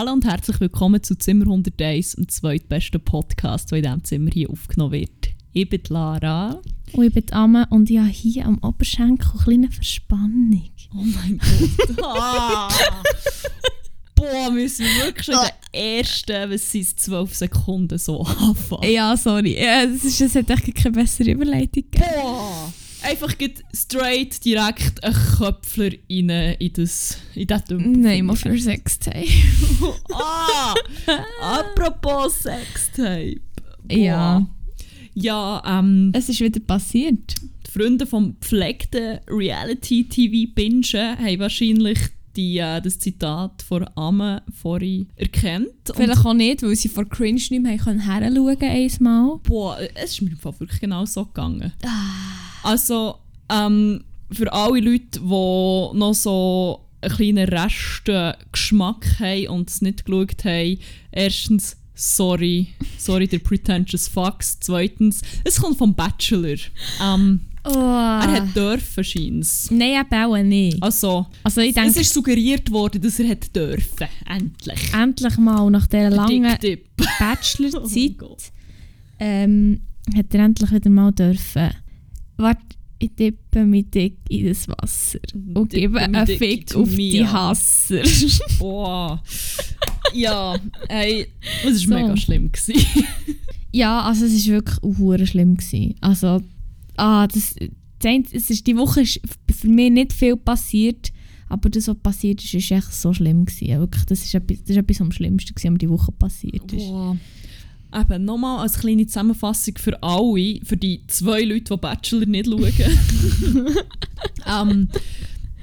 Hallo und herzlich willkommen zu Zimmer 101, dem zweitbesten Podcast, der in diesem Zimmer hier aufgenommen wird. Ich bin Lara. Und ich bin Amme und ich habe hier am Oberschenkel eine kleine Verspannung. Oh mein Gott. Ah. Boah, wir sind wirklich schon den ersten, was sind es, 12 Sekunden so anfangen. Ja, sorry. Ja, es, ist, es hat echt keine bessere Überleitung gegeben. Boah! Einfach geht straight direkt ein Köpfler rein in das in das Dümpel. Nein, mal für Sextape. ah! Apropos Sextape. Boah. Ja. Ja, ähm, Es ist wieder passiert. die Freunde vom gepflegten Reality-TV-Bingen haben wahrscheinlich die, äh, das Zitat von Amme vorhin erkannt. Und Vielleicht auch nicht, weil sie vor Cringe nicht mehr können heranschauen konnten einmal. Boah, es ist mir im Fall wirklich genau so gegangen. Also, ähm, für alle Leute, die noch so einen kleinen Rest äh, Geschmack haben und es nicht geschaut haben, erstens, sorry, sorry, der pretentious Fox. Zweitens, es kommt vom Bachelor. Ähm, Oh. er hat dürfen, scheint's. Nein, eben auch nicht. Also, Also ich es denke, ist suggeriert worden, dass er hat dürfen. Endlich. endlich mal nach dieser langen. Oh Bachelorzeit Gott. ähm, hat er endlich wieder mal dürfen. Warte, ich tippe mit dick in das Wasser und Dippe gebe einen Fick auf die. Hasser. Boah. ja, ey, das So. war mega schlimm. Ja, also es war wirklich hure schlimm. Gewesen. Also, ah, das, das ist, die Woche ist für mich nicht viel passiert, aber das, was passiert ist, ist echt so schlimm. Gewesen. Wirklich, das ist etwas, das ist etwas am Schlimmsten, gewesen, was die Woche passiert ist. Boah. Eben, nochmal als kleine Zusammenfassung für alle, für die zwei Leute, die Bachelor nicht schauen. ähm,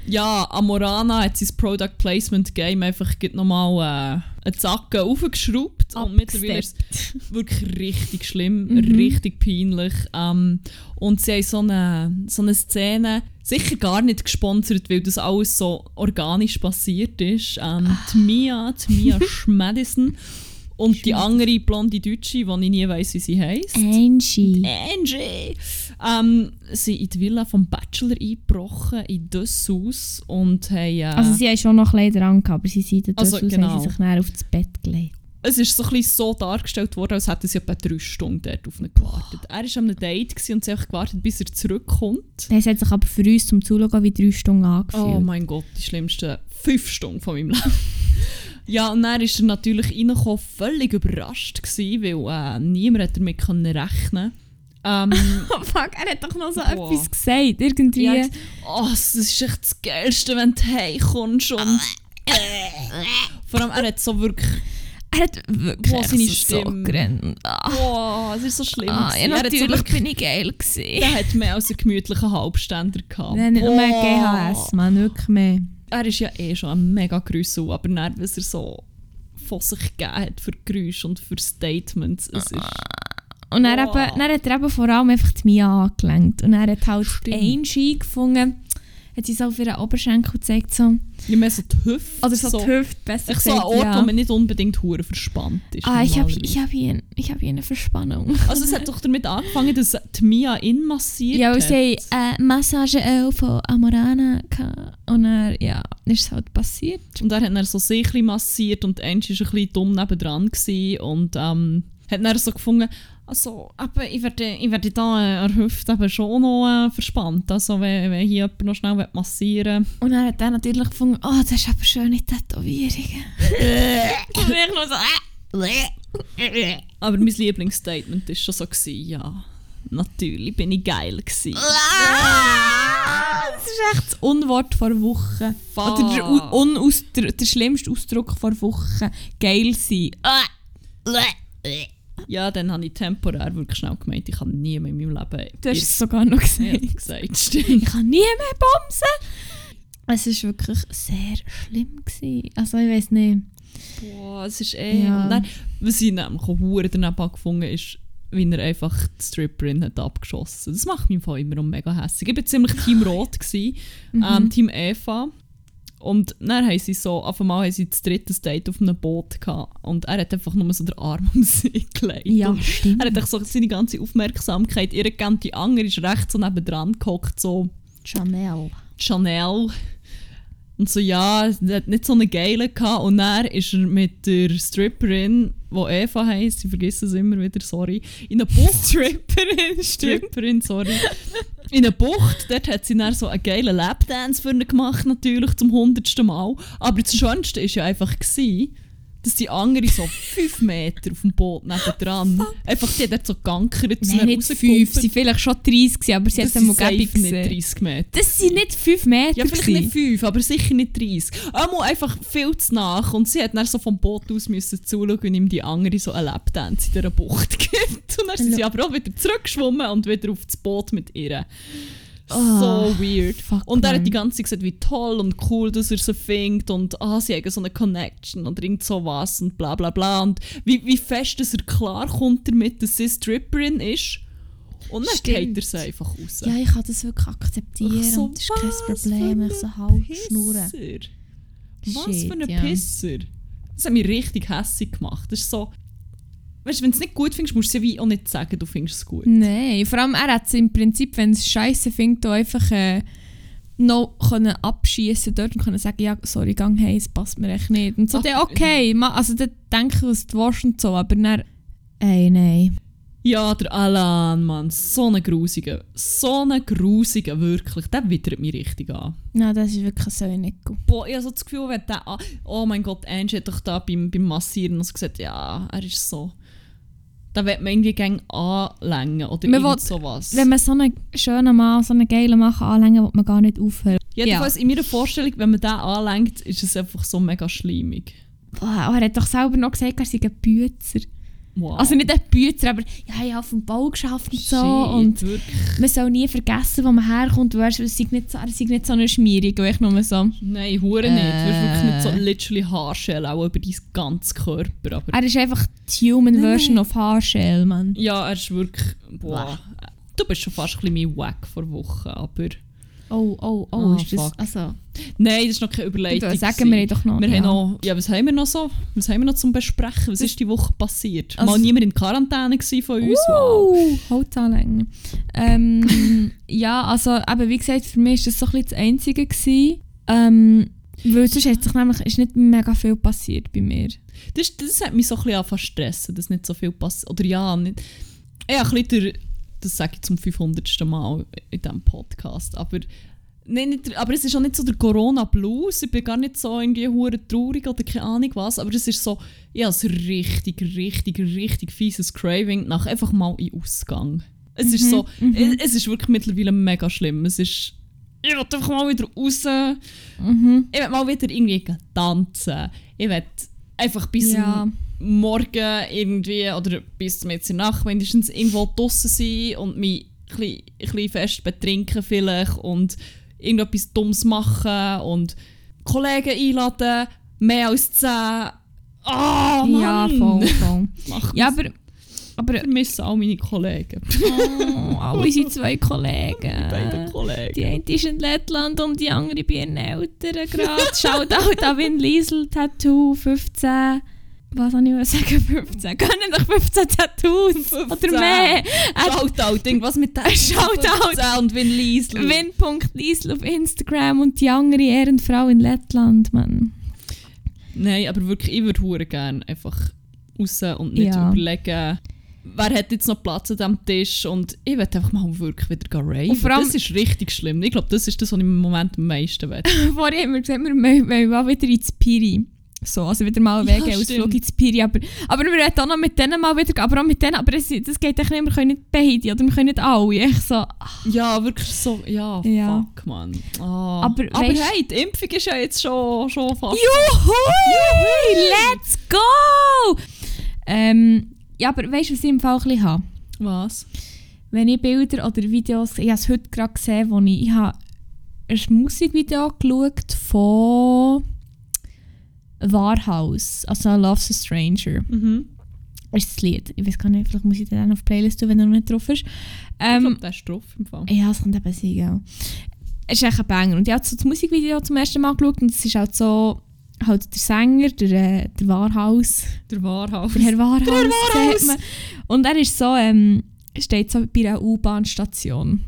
ja, Amorana hat sein Product Placement Game einfach nochmal äh, einen Zacken aufgeschraubt. Und mittlerweile ist es wirklich richtig schlimm, Mhm. richtig peinlich. Ähm, und sie haben so eine, so eine Szene, sicher gar nicht gesponsert, weil das alles so organisch passiert ist. Ähm, die Mia, die Mia Schmadison und die andere blonde Deutsche, die ich nie weiss, wie sie heisst. Angie. Angie! Ähm, sind in die Villa vom Bachelor eingebrochen, in das Haus und haben... Äh, Also sie haben schon noch Kleider angehabt, aber sie sind das Also, genau. haben sie sich dann auf das Bett gelegt. es ist so, ein bisschen so dargestellt worden, als hätten sie etwa drei Stunden dort auf ihn gewartet. Er war an einem Date und sie haben gewartet, bis er zurückkommt. Es hat sich aber für uns zum Zuschauen wie drei Stunden angefühlt. Oh mein Gott, die schlimmsten fünf Stunden von meinem Leben. Ja, und dann ist er natürlich reingekommen, völlig überrascht gewesen, weil äh, niemand hat damit rechnen ähm, Oh fuck, er hat doch noch so Boah. etwas gesagt. Irgendwie. ja, oh, das ist echt das Geilste, wenn du heimkommst und... Vor allem, er hat so wirklich... er hat wirklich Boah, seine so, so Stimme. gerannt. Ah, Boah, es ist so schlimm. ah, ja, Er so natürlich wirklich- bin ich geil gewesen. Der hat mehr als einen gemütlichen Halbständer gehabt. Nein, nicht Boah. GHS, man, wirklich mehr. Er ist ja eh schon ein mega Grüssel, aber dann, was er so von sich gegeben hat für Geräusche und für Statements, es ist... Und dann, Boah. eben, dann hat er eben vor allem einfach die Mia angelenkt. Und er hat halt Stimmt. Angie gefunden, hat sie so auf ihren Oberschenkel gezeigt. So. Ja, mehr so die Hüfte. Oder so, die Hüfte, besser Echt so ein Ort, ja. wo man nicht unbedingt hure verspannt ist. Ah, ich habe ich hab hier, ich hab hier eine Verspannung. Also es hat doch damit angefangen, dass die Mia ihn massiert Ja, weil hat. sie haben äh, Massage auch von Amorana gehabt. Und dann, ja, ist es halt passiert. Und er hat dann so sich ein bisschen massiert und Angie war ein bisschen dumm nebendran gewesen und ähm, hat dann so gefunden, also, aber ich werde, ich werde da äh, an der Hüfte eben schon noch äh, verspannt. Also wenn, wenn hier jemand noch schnell will massieren Und dann hat er natürlich gefunden, oh, das ist aber schöne Tätowierungen. Und ich nur so, äh. Aber mein Lieblingsstatement war schon so, gewesen, ja, natürlich bin ich geil gewesen. Das ist echt das Unwort vor Woche. Oder der, der schlimmste Ausdruck vor Woche. Geil sein. Ja, dann habe ich temporär wirklich schnell gemeint, ich kann nie mehr in meinem Leben Du hast es sogar noch Ja, gesagt. Stimmt. Ich kann nie mehr bumsen. Es war wirklich sehr schlimm. Gewesen. Also ich weiß nicht. Boah, es ist eh... Ja. Und dann, was ich nämlich auch daneben gefunden ist, wie er einfach die Stripperin hat abgeschossen. Das macht mich im Fall immer noch mega hässlich. Ich war ziemlich Team Rot, gewesen, ähm, Team Eva. Und dann haben sie so, auf einmal haben sie das dritte Date auf einem Boot gehabt. Und er hat einfach nur so den Arm um sie gelegt. Ja, stimmt. er hat einfach so seine ganze Aufmerksamkeit ihr gegeben. Die andere ist rechts so nebendran gehockt, so Chanel. Chanel. Und so, ja, er hat nicht so eine geile gehabt. Und dann ist er mit der Stripperin, die Eva heisst, ich vergesse es immer wieder, sorry, in eine Bucht. Stripperin, Stripperin, sorry. In eine Bucht, dort hat sie dann so einen geilen Lapdance für ihn gemacht, natürlich, zum hundertsten Mal. Aber das Schönste war ja einfach, gewesen, dass die andere so 5 Meter auf dem Boot nebendran, einfach die hat dort so gegankert, Nein, nicht fünf, sie waren vielleicht schon 30, gewesen, aber sie das hat einmal sind gäbig nicht gesehen. 30 Meter. Das sind nicht 5 Meter. Ja, vielleicht gewesen. nicht 5, aber sicher nicht 30. Einmal einfach viel zu nach und sie hat dann so vom Boot aus müssen zuschauen, wie ihm die andere so eine Lapdance in dieser Bucht gibt. Und dann ist sie aber auch wieder zurückgeschwommen und wieder auf das Boot mit ihr. So Ah, weird. und er hat die ganze Zeit gesagt, wie toll und cool, dass er sie findet und ah, sie haben so eine Connection und irgend sowas und bla bla bla. Und wie, wie fest dass er klarkommt damit, dass sie Stripperin ist. Und dann Stimmt. geht er sie einfach raus. Ja, ich kann das wirklich akzeptieren. So, und das ist kein was Problem. Ich so halb schnurren. Was Shit, für ein ja. Pisser. Das hat mich richtig hässlich gemacht. Das ist so... Weißt wenn du es nicht gut findest, musst du es ja wie auch nicht sagen, du findest es gut. Nein, vor allem er hat es im Prinzip, wenn es scheiße findet, auch einfach äh, noch können abschießen dort und können sagen, ja, sorry, gang hey, es passt mir echt nicht. Und so, Ach, dann, okay, ma, also dann denke ich, was du willst und so, aber dann, ey, nein. Ja, der Alan, Mann. So ein grusiger. So ein grusiger, wirklich. Der wittert mich richtig an. Nein, das ist wirklich so nicht gut. Boah, ich habe so das Gefühl, wenn der... an- Oh mein Gott, Angie hat doch da beim, beim Massieren also gesagt, ja, er ist so... Da wird man irgendwie gerne anlängen oder Man irgend sowas. Wenn man so einen schönen Mann, so einen geilen Mann anlängen will man gar nicht aufhören. Jedenfalls in meiner Vorstellung, wenn man den anlenkt, ist es einfach so mega schleimig. Boah, er hat doch selber noch gesagt, er sei ein Bützer. Wow. Also nicht ein Bützer, aber ja, ich habe auf dem Bau geschafft und so. Shit, Und wirklich. man soll nie vergessen, wo man herkommt. Du weißt, es sei nicht so, sei nicht so eine Schmierig, ich nur so. Nein, hure nicht. Du hast wirklich nicht so Äh. literally Haarschelle auch über deinen ganzen Körper. Aber Er ist einfach die Human Nein, Version of Haarshell, Mann. ja, er ist wirklich... Boah. Du bist schon fast ein bisschen mein Wack vor Wochen, aber... Oh, oh, oh, Ah, ist das... Also, Nein, das ist noch keine ich Überleitung. würde sagen, wir doch noch... Wir ja. haben noch, ja, was haben wir noch so? Was haben wir noch zum Besprechen? Was Das- ist die Woche passiert? Also- Mal niemand in Quarantäne von uns? Wow. Uh, Holzanlängen. Ähm, ja, also eben, wie gesagt, für mich war das so ein bisschen das Einzige. Gewesen. Ähm, weil sonst hat sich nämlich, ist nicht mega viel passiert bei mir. Das, das hat mich so ein bisschen angefangen zu stressen, dass nicht so viel passiert. Oder ja, nicht. Ja, ein bisschen das sage ich zum 500. Mal in diesem Podcast. Aber, nein, nicht, aber es ist auch nicht so der Corona-Blues. Ich bin gar nicht so irgendwie hure traurig oder keine Ahnung was. Aber es ist so, ich habe ein richtig, richtig, richtig fieses Craving nach einfach mal in Ausgang. Es ist Mhm, so, mhm. es, ist wirklich mittlerweile mega schlimm. Es ist, ich will einfach mal wieder raus. Mhm. Ich will mal wieder irgendwie tanzen. Ich will einfach bis Ja. Morgen irgendwie oder bis zum jetzt in Nacht mindestens irgendwo draußen sein und mich ein bisschen, ein fest betrinken vielleicht und irgendetwas Dummes machen und Kollegen einladen, mehr als 10. Ah, Mann! Ja, voll, voll. Ja, aber... aber ich vermisse all meine Kollegen. oh, alle unsere zwei Beide Kollegen. Kollegen. Die eine ist in Lettland und die andere bei ihren Eltern gerade. Shoutout an Win Liesel, Tattoo, 15. Was soll ich mal sagen? 15. Können doch 15 Tattoos 15. oder mehr. Shoutout, irgendwas mit der Shoutout. 15 und Win Liesl. Win.Liesel auf Instagram und die andere Ehrenfrau in Lettland, Mann. Nein, aber wirklich, ich würde hure gerne einfach raus und nicht Ja. überlegen, wer hat jetzt noch Platz an diesem Tisch und ich will einfach mal wirklich wieder raven. Und vor allem- das ist richtig schlimm. Ich glaube, das ist das, was ich im Moment am meisten will. Vorhin haben wir gesagt, wir wollen wollen mal wieder ins Piri. So, also wieder mal Ja, einen Wegeausflug stimmt. ins Piri. Aber, aber wir wollen auch noch mit denen mal wieder. Aber auch mit denen, aber es, das geht echt nicht, wir können nicht beide oder wir können nicht alle. Ich so, Ja, wirklich so, ja, Ja. fuck, man. Ah. Aber aber weisst- hey, die Impfung ist ja jetzt schon, schon fast... Juhu! Let's go! Ähm, ja, aber weißt du, was ich im Fall ein bisschen habe? Was? Wenn ich Bilder oder Videos ich habe es heute gerade gesehen, wo ich, ich habe ein Musikvideo geschaut von Warhaus, also Love's a Stranger. Mhm. ist das Lied. Ich weiß gar nicht, vielleicht muss ich den auf die Playlist tun, wenn er noch nicht drauf ist. ich Ähm, glaube, der ist drauf im Fall. ja, es kommt eben sein, gell. Es ist echt ein Banger. Und ich habe so das Musikvideo zum ersten Mal geschaut und es ist halt so, halt der Sänger, der, äh, der Warhaus, Der Wahrhaus. der Herr Warhaus, Der Warhaus. Und er ist so, ähm, steht so bei einer U-Bahn-Station.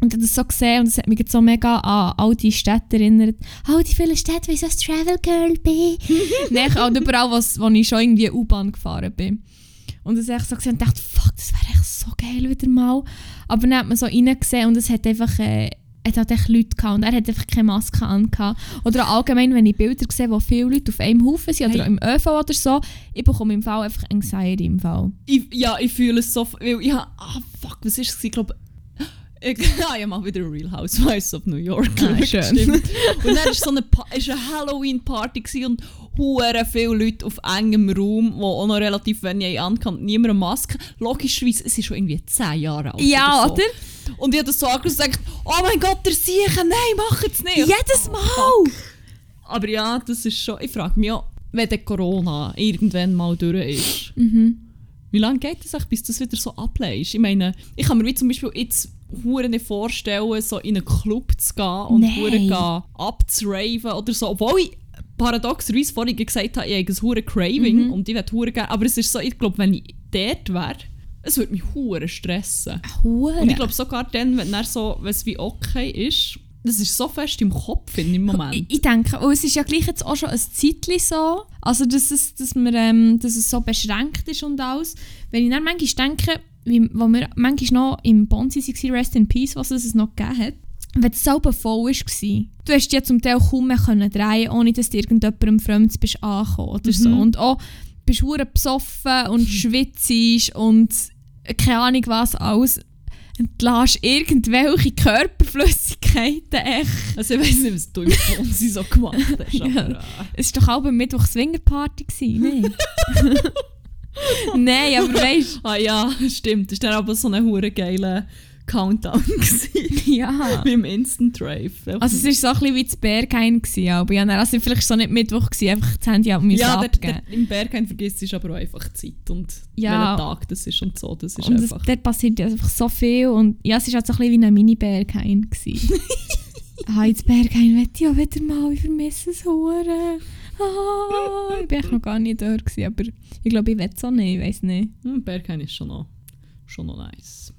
Und ich habe das so gesehen und das hat mich so mega an all die Städte erinnert. All die vielen Städte, wie ich so ein Travel Girl bin. Nein, auch überall, was, wo ich schon irgendwie U-Bahn gefahren bin. Und das habe ich so gesehen und dachte, fuck, das wäre echt so geil wieder mal. Aber dann hat man so reingesehen und es hat einfach... Äh, es hat echt Leute gehabt und er hat einfach keine Maske an. Oder allgemein, wenn ich Bilder sehe, wo viele Leute auf einem Haufen sind oder Hey. im ÖV oder so, ich bekomme im Fall einfach Anxiety im Fall. Ich, ja, ich fühle es so, weil ich hab- ah fuck, was ist es? Ich glaube, ich, ah, ich habe mal wieder Real Housewives of New York Ah, geschaut, schön. stimmt. Und dann war so eine, Pa- ist eine Halloween-Party und hure viele Leute auf engem Raum, wo auch noch relativ wenig ankannt, niemand eine Maske. Logischerweise, es ist schon irgendwie 10 Jahre alt. Ja, oder? oder? So. Und ich habe das so angeschaut und gedacht, oh mein Gott, der Siechen, nein, mach es nicht. Jedes Oh, Mal! Aber ja, das ist schon, ich frage mich auch, wenn der Corona irgendwann mal durch ist, Mhm. Wie lange geht es eigentlich, bis das wieder so ableist? Ich meine, ich kann mir wie zum Beispiel jetzt hure nicht vorstellen, so in einen Club zu gehen und hure gehen abzuraven oder so. Obwohl ich paradoxerweise vorhin gesagt habe, ich habe ein hure Craving Mhm. und ich würde hure gerne. Aber es ist so, ich glaube, wenn ich dort wäre, es würde mich hure stressen. Hure. Und ich glaube sogar dann, wenn er so, wenn es wie okay ist, das ist so fest im Kopf in dem Moment. Ich, ich denke, und es ist ja gleich jetzt auch schon ein Zeitchen so, also dass es, dass wir, ähm, dass es so beschränkt ist und alles. Wenn ich dann manchmal denke, wie, wo wir manchmal noch im Bonsi waren, Rest in Peace, was es noch gegeben hat, wenn es selber voll war. Du hast ja zum Teil kaum mehr können drehen, ohne dass du irgendjemandem Fremdes bist angekommen oder so. Und auch bist du besoffen und schwitzt und keine Ahnung was alles. Entlässt irgendwelche Körperflüssigkeiten echt. Also ich weiß nicht, was du im Fonsi so gemacht hast, aber... Äh. Es war doch auch am Mittwoch Swingerparty, nein? Nein, aber weißt Ah ja, stimmt. Das war dann aber so ein hure geiler Countdown. gewesen. ja. Wie im Instant Drive. Also es war so ein bisschen wie das Berghain, gewesen, aber ja, also vielleicht so nicht Mittwoch, gewesen, einfach das Handy ab müssen ja, der, abgeben. der, im Berghain vergisst ist aber auch einfach die Zeit und Ja. welcher Tag das ist und so. Das ist Und es, einfach... dort passiert ja einfach so viel und ja, es war halt so ein bisschen wie ein Mini-Berghain. gewesen. ah, ins Berghain möchte ich auch wieder mal, ich vermisse es hure. Ah, ich war echt noch gar nicht dort, gewesen, aber ich glaube, ich will es auch nicht, ich weiß nicht. Hm, Berghain ist schon noch, schon noch nice.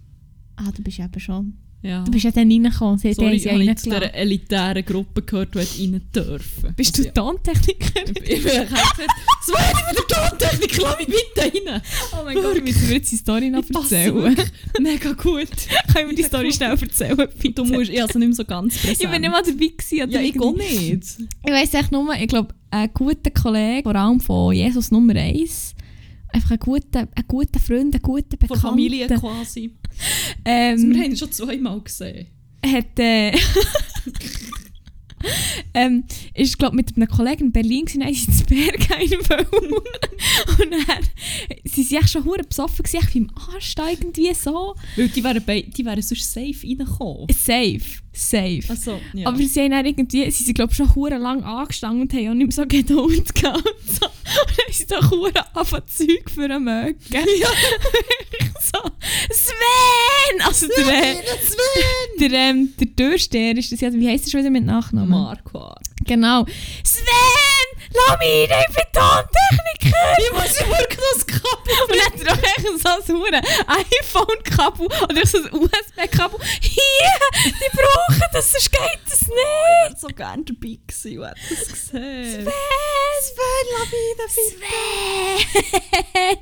Ah, du bist eben schon... Ja. Du bist ja dann reingekommen, sie Sorry, ich ja habe reingelassen. dieser elitären Gruppe gehört, die rein dürfen. Bist Also, du Tontechniker? Ich bin gesagt, so ich mit der Tontechnik, lass mich bitte rein. Oh mein Gott, müssen wir jetzt die Story noch Ich erzählen? Mega gut. Können wir die Story schnell erzählen, bitte? Du musst, ich also nicht mehr so ganz präsent. ich bin nicht mal dabei gewesen. Ja, ich gehe nicht. Ich weiss echt nur, ich glaube, ein guter Kollege, vor allem von Jesus Nummer 1, einfach ein guter, ein guter Freund, ein guter Bekannter, Von Familie quasi. Ähm, wir haben ihn schon zweimal gesehen. hat, äh, ähm, ist, glaube mit einem Kollegen in Berlin gewesen, dann sind sie wollen. Und dann sie sind schon hure besoffen gewesen, beim Anstehen irgendwie so. Weil die wären, die wären sonst safe reingekommen. Safe, safe. Also, ja. Aber sie haben dann irgendwie, sie sind glaube schon hure lang angestanden und haben auch nicht mehr so Geduld gehabt. Und, so. und dann ist doch hure angefangen Zeug für einen Mögen. so, Sven! Also der, äh, der, ähm, der Türsteher ist das ja, wie heisst er schon wieder mit Nachnamen? Marquardt. Genau. Sven! Lass mich rein, ich bin Tontechniker! Ich muss ja wirklich das Kabel. Und dann hat er doch echt so ein iPhone-Kabel oder so ein USB-Kabel. Hier! Die brauchen das, sonst geht das nicht! Ich wäre so gerne dabei gewesen und hätte das gesehen. Sven, lass mich Sven!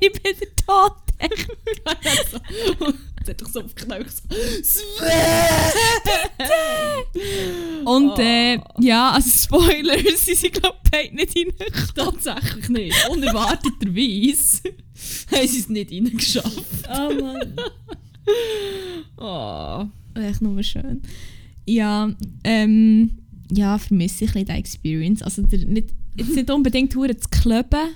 ich bin der Tontechniker. doch so auf Knöchel so! Und Oh. äh, ja, also Spoiler, sie sind glaube ich beide nicht reingekommen. Tatsächlich nicht. Unerwarteterweise haben sie es nicht reingeschafft. Oh Mann. Oh. Echt nur schön. Ja, ähm, ja, vermisse ich ein bisschen die Experience. Also der, nicht, jetzt nicht unbedingt hure zu kleben,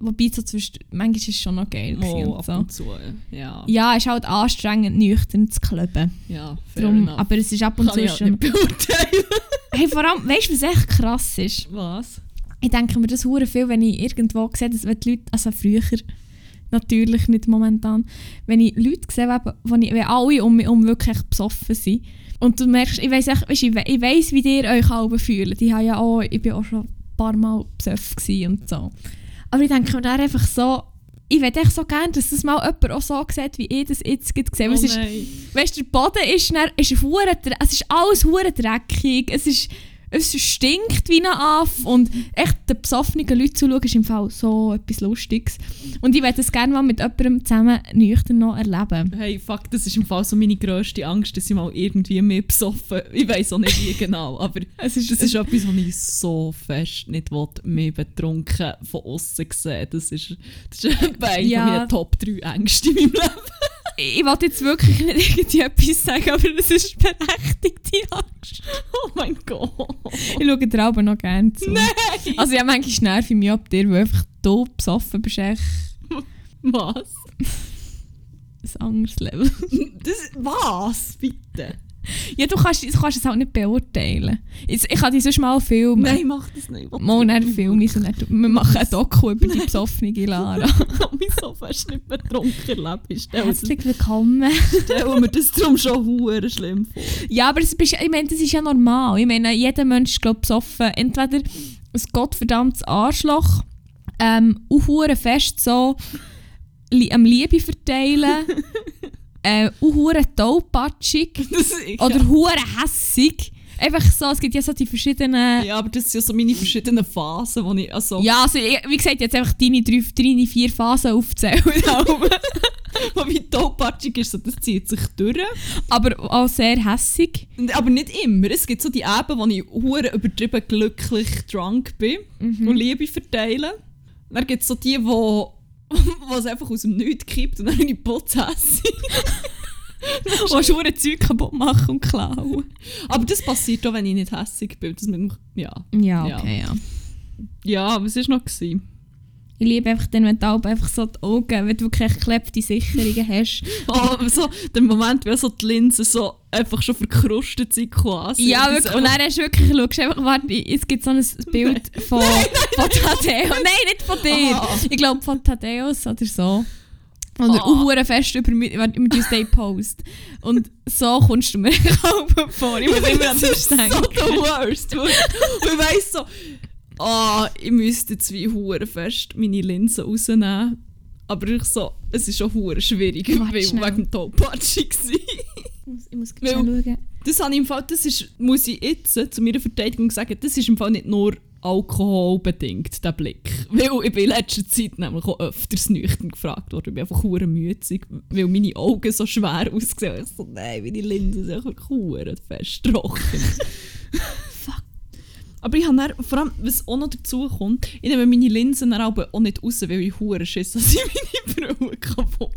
wobei so zwischen, manchmal ist es schon noch geil Oh, ab so. und zu. Ja, Ja, es ist halt anstrengend, nüchtern zu kleben. ja Drum, enough. aber es ist ab und Kann zu ich schon... Hey, vor allem, weißt du, was echt krass ist? Was? Ich denke mir das hure viel, wenn ich irgendwo sehe, dass wenn die Leute, also früher, natürlich nicht momentan, wenn ich Leute sehe, ich, wenn alle um mich herum wirklich besoffen sind. Und du merkst, ich weisst, ich, ich weiss, wie ihr euch alle fühlt. Ich, habe ja auch, ich bin auch schon ein paar Mal besoffen und so. Aber ich denke mir dann einfach so, ich würde echt so gerne, dass das mal jemand auch so sieht, wie ich das jetzt gerade sehe. Oh ist, weißt, der Boden ist, dann, ist dre- es ist alles hure dreckig, es ist es stinkt wie ein Aff und echt den besoffenen Leuten zuschauen ist im Fall so etwas Lustiges. Und ich würde das gerne mal mit jemandem zusammen nüchtern noch erleben. Hey, fuck, das ist im Fall so meine grösste Angst, dass ich mal irgendwie mehr besoffen Ich weiß auch nicht wie genau, aber Es ist, das ist etwas, was ich so fest nicht will, mehr betrunken von außen sehen. Das ist, das ist eine Ja. meiner Top 3 Ängste in meinem Leben. Ich wollte jetzt wirklich nicht irgendwie etwas sagen, aber es ist berechtigte Angst. Oh mein Gott. Ich schaue dir aber noch gerne zu. Nein! Also ja, manchmal nervt ich mich ab dir, weil einfach du besoffen bist, echt Was? ein anderes Level. Das, was? Bitte? Ja, du kannst, du kannst es halt nicht beurteilen. Ich, ich kann dich sonst mal filmen. Nein, mach das nicht. Mal dann filmen wir und dann, wir machen ein Doku über die besoffene Lara. Ich habe mich so fest nicht betrunken erlebt. Ich Herzlich willkommen. stelle mir das darum schon hure schlimm vor. Ja, aber das, bist, ich meine, das ist ja normal. Ich meine, jeder Mensch ist glaub, besoffen. Entweder ein gottverdammtes Arschloch, ähm, hure fest so am Liebe verteilen, äh, hure taubpatschig Das, ich, oder hure hässig. Einfach so, es gibt ja so die verschiedenen... ja, aber das sind ja so meine verschiedenen Phasen, wo ich, also, Ja, also, ich- wie gesagt, jetzt einfach deine drei, deine vier Phasen aufzählen. wo wie tollpatschig ist, so, das zieht sich durch. aber auch sehr hässig. Aber nicht immer. Es gibt so die Abende, wo ich hure übertrieben glücklich drunk bin und Liebe verteile. Dann gibt es so die, wo wo es einfach aus dem Nichts kippt und dann bin ich putzhässig. Wo hure Zeug kaputt machen und klauen. Aber das passiert auch, wenn ich nicht hässig bin. Das mit dem, ja. Ja, Ja. okay, ja. ja, was war noch? Gewesen? Ich liebe einfach dann, wenn du einfach so die Augen, wenn du wirklich geklebte Sicherungen hast. Oh, so der Moment, wenn so die Linsen so einfach schon verkrustet sind quasi. ja, wirklich. Und dann hast du wirklich, schaust einfach, warte, es gibt so ein Bild von, von Thaddeus. Nein, nicht von dir. Ah. Ich glaube von Thaddeus oder so. Und er Ah. hure fest über mich, über die Stay Post. Und so kommst du mir auch vor. Ich muss immer an das ist so denken. the worst. Und ich weiss so, ah, ich müsste jetzt wie hure fest meine Linsen rausnehmen. Aber ich so, es ist schon hure schwierig, Warte weil schnell. wegen dem Tollpatschig war. Ich muss schnell schauen. Das habe ich im Fall, das ist, muss ich jetzt zu meiner Verteidigung sagen, das ist im Fall nicht nur alkoholbedingt, der Blick. Weil ich bin in letzter Zeit nämlich auch öfters nüchtern gefragt worden. Ich bin einfach hure mützig, weil meine Augen so schwer aussehen. Ich so, nein, meine Linsen sind einfach hure fest trocken. Aber ich habe dann, vor allem, was auch noch dazu kommt, ich nehme meine Linsen dann auch nicht raus, weil ich hure schiss, dass ich meine Brille kaputt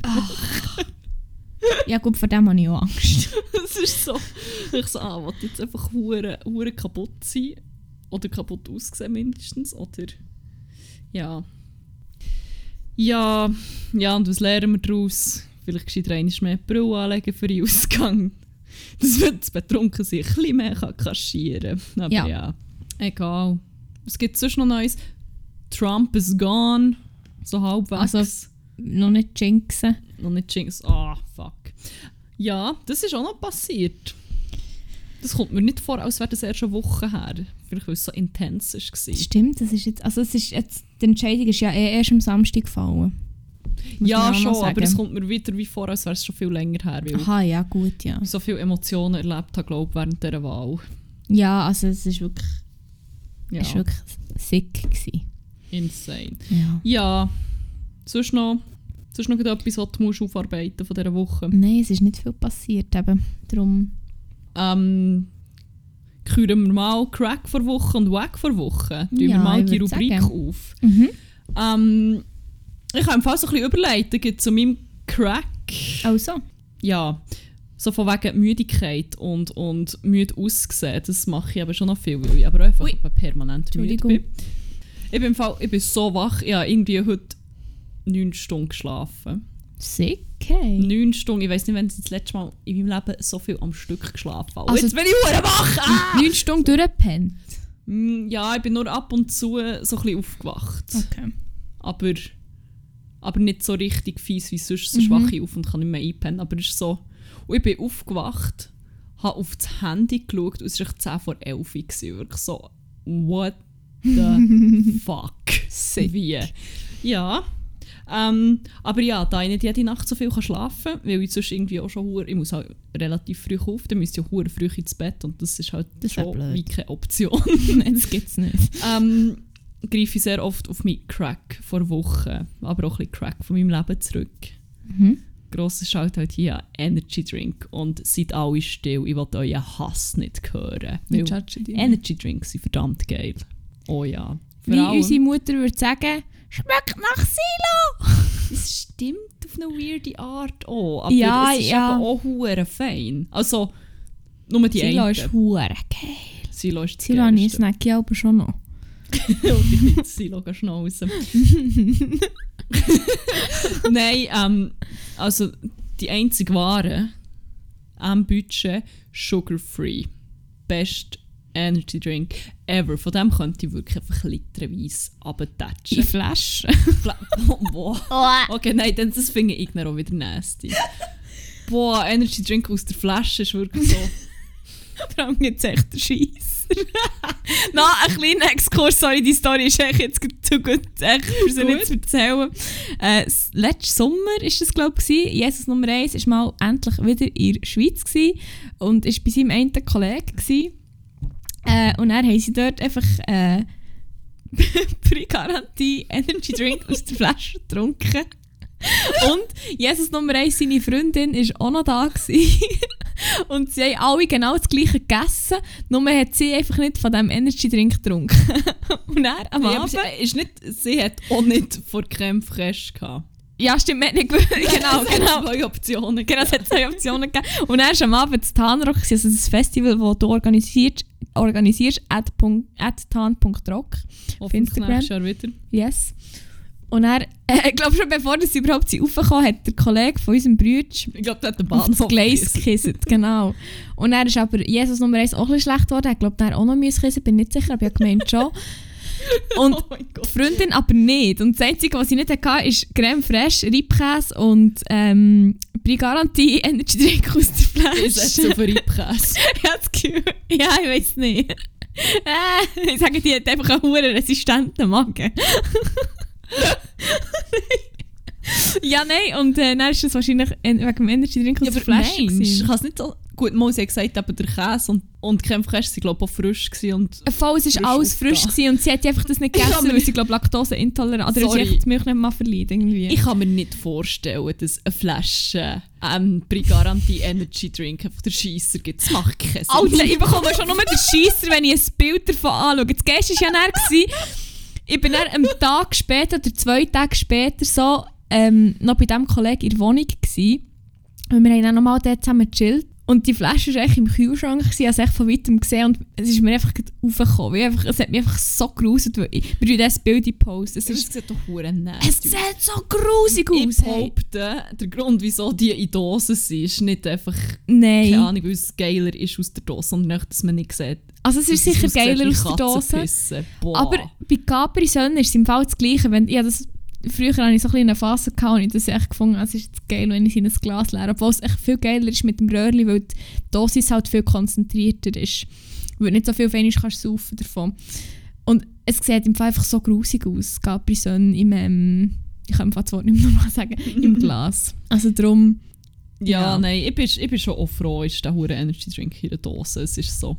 Ja gut, vor dem habe ich auch Angst. Es ist so, ich so, ah, will jetzt einfach hure, hure kaputt sein oder kaputt aussehen mindestens oder ja. Ja, ja und was lernen wir daraus? Vielleicht geschieht einmal mehr Brille anlegen für den Ausgang. Das wird das Betrunken sich ein bisschen mehr kann kaschieren Aber ja. Ja. Egal. Es gibt sonst noch Neues. Trump is gone. So halbwegs. Also- Noch nicht jinxen. Noch nicht Jinx. Ah, fuck. Ja, das ist auch noch passiert. Das kommt mir nicht vor, als wäre das erst eine Woche her. Vielleicht, weil es so intens war. Stimmt, das ist jetzt, also es ist jetzt, die Entscheidung ist ja eh erst am Samstag gefallen. Muss Ja, schon, aber es kommt mir wieder wie vor, als wäre es schon viel länger her. Weil Aha, ja gut, ja. ich so viele Emotionen erlebt habe, glaube ich, während dieser Wahl. Ja, also es ist wirklich, Ja, es ist wirklich sick gewesen. insane. Ja. Ja, sonst noch, sonst noch etwas, was du musst aufarbeiten von dieser Woche. Nein, es ist nicht viel passiert eben. Darum, Ähm, küren wir mal Crack vor Woche und Wack vor Woche. Tun wir Ja, mal ich die Rubrik sagen. auf. mhm. Ähm, ich habe im Fall so ein bisschen überleiten zu meinem Crack. also, Ja, so von wegen Müdigkeit und, und müde aussehen, das mache ich aber schon noch viel, weil ich aber auch einfach Ui. permanent müde bin. Ich bin, Fall, ich bin so wach, ich habe irgendwie heute 9 Stunden geschlafen. sick, hey. 9 Stunden, ich weiß nicht, wenn ich das letzte Mal in meinem Leben so viel am Stück geschlafen habe. Also- Also, jetzt bin ich hure wach! Ah! Neun Stunden durchgepennt. Mm, Ja, ich bin nur ab und zu so ein bisschen aufgewacht. Okay. aber, aber nicht so richtig fies wie sonst. Sonst Mhm. wache ich auf und kann nicht mehr einpennen. Aber es ist so. Und ich bin aufgewacht, habe auf das Handy geschaut und es war echt 10 vor 11 Uhr. Wirklich so, what the fuck? Sick. Wie? Ja. Ähm, aber ja, da ich nicht jede Nacht so viel kann schlafen kann, weil ich sonst irgendwie auch schon hure, ich muss halt relativ früh auf, dann müsste ich hure früh ins Bett und das ist halt Das schon wie keine Option. Nein, das gibt's nicht. ähm, greife ich sehr oft auf meinen Crack vor Wochen, aber auch ein bisschen Crack von meinem Leben zurück. Mhm. Grosser Shout halt hier Energy Drink und seid alle still, ich will euren Hass nicht hören. Energy Drinks sind verdammt geil. Oh ja. Vor Wie allem- unsere Mutter würde sagen, schmeckt nach Silo. Es stimmt auf eine weirde Art auch, aber Ja, es ist ja. eben auch hure fein. Also, nur die Silo ist hure geil. Silo ist das Silo habe ich snacke aber schon noch. Und ich will Silo schnauzen. Nein, ähm, also die einzige Ware am Budget Sugar-Free. Best Energy Drink ever. Von dem könnte ich wirklich einfach literweise In abtatschen. Flaschen. Boah. Okay, nein, dann, das finde ich auch wieder nasty. Boah, Energy Drink aus der Flasche ist wirklich so. Vor allem gibt es echt den No, ein kleiner Exkurs, sorry, die Story ist echt jetzt zu gut, echt, für sie nicht zu erzählen. Äh, letzten Sommer ist das, glaube ich. Jesus Nummer 1 war mal endlich wieder in der Schweiz gewesen und war bei seinem einen Kollegen. Gewesen. Äh, und dann haben sie dort einfach äh, Pre-Garantie Energy Drink aus der Flasche getrunken. Und Jesus Nummer 1, seine Freundin, war auch noch da. Gewesen. Und sie haben alle genau das gleiche gegessen, nur hat sie einfach nicht von diesem Energy Drink getrunken. Und dann am Ja, Abend... sie, äh, ist nicht, sie hat auch nicht vor Creme fraiche gehabt. Ja, stimmt, man hat nicht. Genau, Es hat genau. zwei Optionen. Genau, es hat zwei Optionen gegeben. Und dann ist am Abend das Tanrock, also das Festival, das du organisierst, organisierst at, at tan.rock. Hoffentlich Instagram. Jahr wieder. Yes. Und er, äh, ich glaube schon bevor sie überhaupt sind raufgekommen, hat der Kollege von unserem Bruder Ich glaube, der hat den auf Bahnhof das Gleis gekisset, genau. Und er ist aber Jesus Nummer 1 auch ein bisschen schlecht geworden. Ich glaube, er auch noch kissen, bin nicht sicher, aber ich habe gemeint schon. Und Oh die. Freundin aber nicht. Und das Einzige, was ich nicht hatte, ist Creme Fraiche, Reibkäse und ähm, Brigarantie Energy Drink aus der Ich setze Flasche. auf Reibkäse. ich habe das Gefühl, ja, ich weiß nicht. Äh, ich sage, die hat einfach einen hohen resistenten Magen. ja, nein, und äh, dann ist das wahrscheinlich en- wegen dem Energy Drink aus Ja, der aber Flasche. nein, ich gewesen. kann es nicht so... Gut, mal, sie hat gesagt, eben der Käse und, und die fraiche waren, glaube ich, auch frisch gewesen und... Voll, es Frisch war alles frisch gewesen und sie hat einfach das nicht Ich gegessen, mir weil sie, glaube Laktoseintolerant oder sie echt die Milch nicht mehr verleiht irgendwie. Ich kann mir nicht vorstellen, dass eine Flasche ähm, Brigaranti Energy Drink einfach der Scheisser gibt. Das macht keinen Sinn. Alter, ich bekomme schon nur den Scheisser, wenn ich ein Bild davon anschaue. Das Geist war ja gewesen, ich bin dann einen Tag später oder zwei Tage später so ähm, noch bei diesem Kollegen in der Wohnung. Gewesen. Und wir haben dann nochmal dort zusammen gechillt. Und die Flasche war eigentlich im Kühlschrank, gewesen, ich habe es echt von weitem gesehen und es ist mir einfach gerade aufgekommen. Wie Einfach, es hat mich einfach so gruselt, weil ich, tun das Bild posten. Es, Es ist, sieht doch hure es nasty sieht so grusig aus. Ich behaupte, der Grund, wieso die in Dosen sind, ist nicht einfach, Nein. keine Ahnung, weil es geiler ist aus der Dose, sondern nicht, dass man nicht sieht. Also es ist sicher geiler aus der Dose. Aber bei Capri Sonne ist es im Fall das Gleiche. Wenn, ja, das, früher hatte ich so ein bisschen eine Phase gehabt und ich das echt gefunden, es ist geil, wenn ich in ein Glas leere. Obwohl es echt viel geiler ist mit dem Röhrli, weil die Dosis halt viel konzentrierter ist. Weil du nicht so viel einmal kannst saufen davon. Und es sieht im Fall einfach so grusig aus, Capri Sonne im, ähm, ich kann das Wort nicht mehr nochmal sagen, im Glas. Also darum, ja, ja. nein, ich bin, ich bin schon auch froh, ist der hure Energy Drink in der Dose. Es ist so...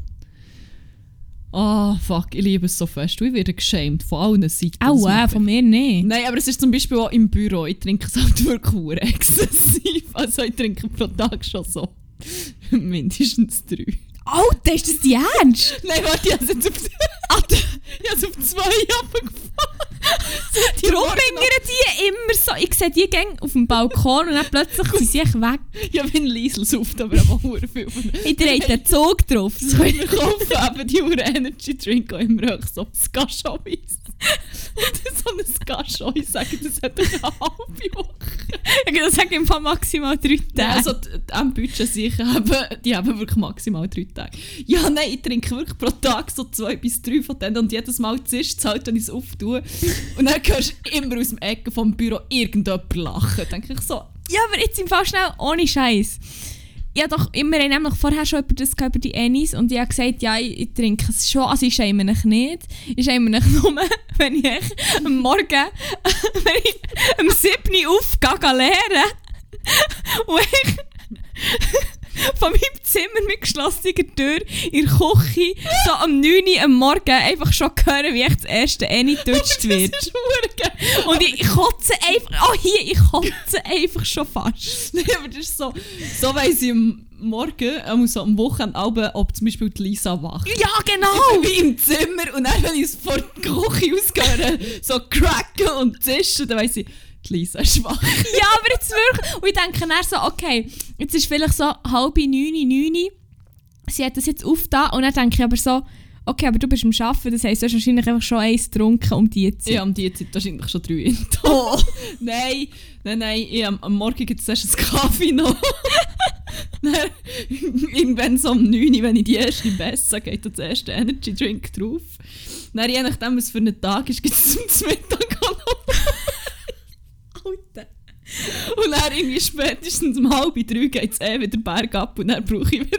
Ah, fuck, ich liebe es so fest. Ich werde geschämt von allen Seiten. auch äh, von mir nicht. Nein, aber es ist zum Beispiel auch im Büro. Ich trinke es halt wirklich exzessiv. Also ich trinke pro Tag schon so mindestens drei. Alter, ist das die Ernst? Nein, warte, ich habe es jetzt auf, ich auf zwei runtergefahren. Darum bringen die immer so. Ich sehe die gehen auf dem Balkon und dann plötzlich sind sie echt weg. Ja, mein Liesel sauft aber auch hure viel Ich drehe den Zug drauf. Das kann ich- Wir kaufen eben die hure Energy Drink auch immer auch so Skaschois. Und so ein Skascho, ich sage, das hat eine halbe Woche. Ich im Fall maximal drei Tage. also die, die am Budget sicher haben, die haben wirklich maximal drei Tage. Ja, nein, ich trinke wirklich pro Tag so zwei bis drei von denen und jedes Mal zischt es halt, wenn ich es auftue. Und dann hörst du immer aus dem Ecken vom Büro irgendjemand lachen. Dann denke ich so, ja, aber jetzt im Fall schnell, ohne Scheiß. Ich habe doch immer nämlich vorher schon über das über die Ennis und ich habe gesagt, ja, ich, ich trinke es schon, also ich schäme mich nicht. Ich schäme mich nur, wenn ich am Morgen, wenn ich am 7. Uhr aufgehe lernen und ich von meinem Zimmer mit geschlossener Tür in der Küche so am 9 Uhr am Morgen einfach schon hören, wie echt das erste Enni getutscht wird. Und ich, ich kotze einfach, oh hier, ich kotze einfach schon fast. Aber das ist so, so weiss ich am Morgen, ähm, so am Wochenende, ob zum Beispiel die Lisa wacht. Ja, genau! Ich bin im Zimmer und dann, wenn ich es vor der Küche ausgehe, so cracken und zischen, dann weiss ich, Lisa schwach. Ja, aber jetzt wirklich. Und ich denke dann so, okay, jetzt ist vielleicht so halb neun, neun. Sie hat das jetzt aufgetan und dann denke ich aber so, okay, aber du bist am Arbeiten, das heisst, du hast wahrscheinlich einfach schon eins getrunken um die Zeit. Habe um die Zeit wahrscheinlich schon drei in Oh. Nein, nein, nein, ich, am, am Morgen gibt es erst einen Kaffee noch. Dann, Irgendwann so um 9 Uhr, wenn ich die erste Besse geht das erste Energy Drink drauf. Dann, je nachdem, was für ein Tag ist, gibt es zum Mittag auch noch. Alter. Und dann irgendwie spätestens um halb drei geht es eh wieder bergab und dann brauche ich wieder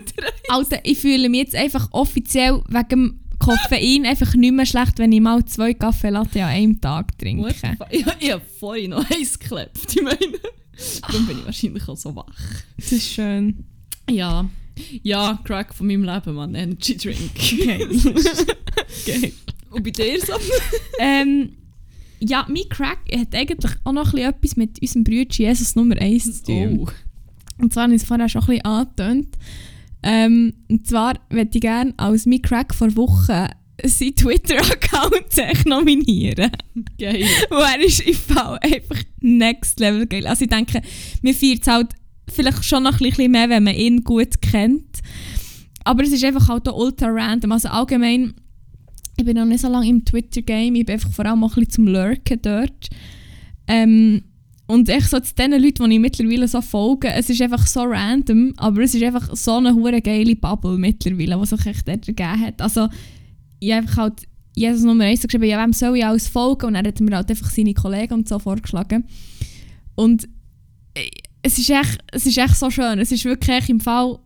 Alter, ich fühle mich jetzt einfach offiziel wegen Koffein einfach nicht mehr schlecht, wenn ich mal zwei Kaffee Latte an einem Tag trinke. Ich, ich habe vorhin noch eins geklebt, ich meine. Darum bin ich wahrscheinlich auch so wach. Das ist schön. Ja, ja, Crack von meinem Leben, Mann. Energy Drink. Okay. Und bei dir so? ähm, ja, mein Crack hat eigentlich auch noch ein bisschen etwas mit unserem Bruder Jesus Nummer 1 zu tun. Oh. Und zwar habe ich es vorher schon ein bisschen angetönt. Ähm, und zwar möchte ich gerne als mein Crack vor Wochen seinen Twitter-Account nominieren. Geil. Und er ist im Fall einfach next level geil. Also ich denke, mir feiert es halt vielleicht schon noch ein bisschen mehr, wenn man ihn gut kennt. Aber es ist einfach halt auch ultra random. Also allgemein, ich bin noch nicht so lange im Twitter-Game, ich bin einfach vor allem auch ein bisschen zum Lurken dort. Ähm, und echt so zu den Leuten, die ich mittlerweile so folge, es ist einfach so random, aber es ist einfach so eine hure geile Bubble mittlerweile, die sich echt dort ergeben hat. Also ich habe halt Jesus Nummer 1 geschrieben, ja, wem soll ich alles folgen? Und dann hat er mir halt einfach seine Kollegen und so vorgeschlagen. Und äh, es ist echt, es ist echt so schön. Es ist wirklich im Fall,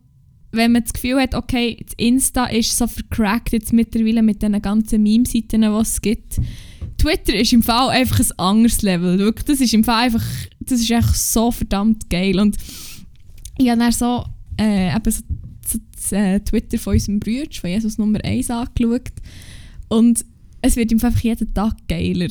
wenn man das Gefühl hat, okay, das Insta ist so vercrackt jetzt mittlerweile mit den ganzen Meme-Seiten, die es gibt. Twitter ist im Fall einfach ein anderes Level. Wirklich, das ist im Fall einfach, das ist echt so verdammt geil. Und ich habe dann so, äh, eben so, so das äh, Twitter von unserem Bruder, von Jesus Nummer 1 angeschaut. Und es wird Fall einfach jeden Tag geiler.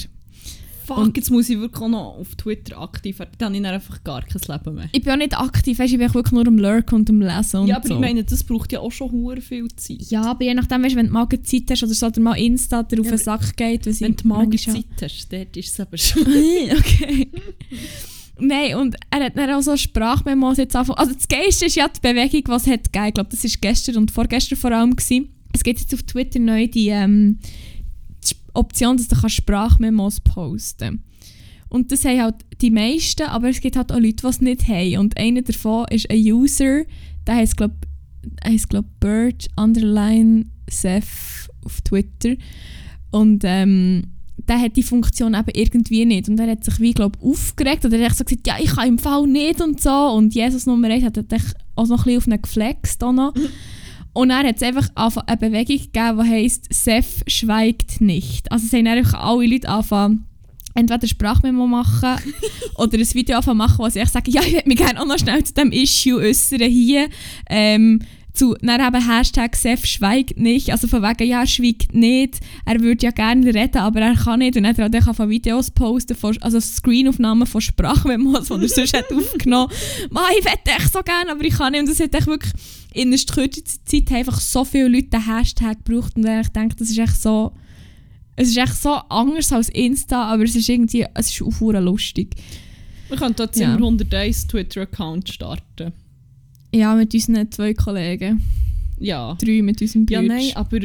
Fuck, Und- jetzt muss ich wirklich auch noch auf Twitter aktiv werden. Dann habe ich dann einfach gar kein Leben mehr. Ich bin auch nicht aktiv, weißt, ich bin wirklich nur am Lurken und am Lesen und ja, aber so. ich meine, das braucht ja auch schon hure viel Zeit. ja, aber je nachdem, weißt, wenn du mal Zeit hast oder so, oder mal Insta dir auf Ja, den Sack geht, Wenn ich du mal Zeit hast, dort ist es aber schon. okay. Nein, und er hat dann auch so Sprachmemos jetzt angefangen. Also das Geilste ist ja die Bewegung, was hat gegeben. Ich glaube, das war gestern und vorgestern vor allem. Gewesen. Es gibt jetzt auf Twitter neu die, ähm, die Option, dass du kannst Sprachmemos posten Und das haben halt die meisten, aber es gibt halt auch Leute, die es nicht haben. Und einer davon ist ein User, der heißt glaube heißt, glaub, Bird Underline Seth auf Twitter. Und ähm, der hat die Funktion eben irgendwie nicht. Und er hat sich wie, glaube aufgeregt. Oder er hat so gesagt, ja, ich kann im Fall nicht und so. Und Jesus Nummer 1 hat er auch noch ein bisschen auf ihn geflext. Auch noch. Und er hat es einfach eine Bewegung gegeben, die heisst «Sef schweigt nicht». Also es haben einfach alle Leute angefangen, entweder Sprachmemo machen oder ein Video anfangen machen, wo sie echt sagen, ja, ich würde mich gerne auch noch schnell zu diesem Issue äußern hier. Ähm, zu, dann eben Hashtag Sef schweigt nicht, also von wegen, ja, er schweigt nicht, er würde ja gerne reden, aber er kann nicht. Und dann hat er auch von Videos posten, von, also Screenaufnahmen von Sprachmemos, die er sonst hat aufgenommen hat. ich möchte echt so gerne, aber ich kann nicht. Und das hat echt wirklich in der kürzester Zeit einfach so viele Leute den Hashtag gebraucht und ich denke, das ist echt so, es ist echt so anders als Insta, aber es ist irgendwie, es ist auch lustig. Wir dort Ja. ja. 101 Twitter-Account starten. Ja, mit unseren zwei Kollegen. Ja. Drei mit unserem Bruder. Ja, nein, aber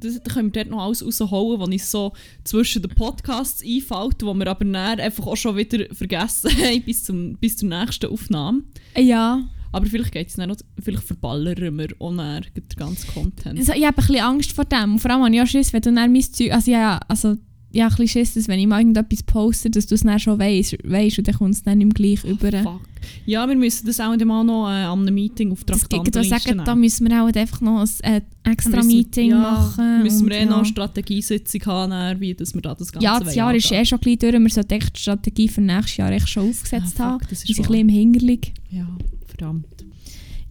das, da können wir dort noch alles rausholen, was uns so zwischen den Podcasts einfällt, wo wir aber dann einfach auch schon wieder vergessen haben bis, zum, bis zur nächsten Aufnahme. Ja. Aber vielleicht geht es noch, vielleicht verballern wir auch dann den ganzen Content. Das, ich habe ein bisschen Angst vor dem. Und vor allem habe ich auch Schiss, wenn du dann mein Zeug... Also ja, also ja, ein bisschen Schiss, dass wenn ich mal irgendetwas poste, dass du es dann schon weißt, weißt und dann kommt es dann nicht mehr gleich über. Fuck. Ja, wir müssen das auch mal noch äh, an einem Meeting auf Das Traktandenliste sagen, da müssen wir auch einfach noch ein äh, extra Müssen- Meeting ja, machen. Müssen wir eh noch ja. eine Strategiesitzung haben, wie dass wir da das Ganze Ja, das Jahr ist eh schon ein bisschen durch. Wir sollten die Strategie für nächstes Jahr echt schon aufgesetzt Ah, haben. fuck, das Wir ist sind ein bisschen im Hingerlig. Ja, verdammt.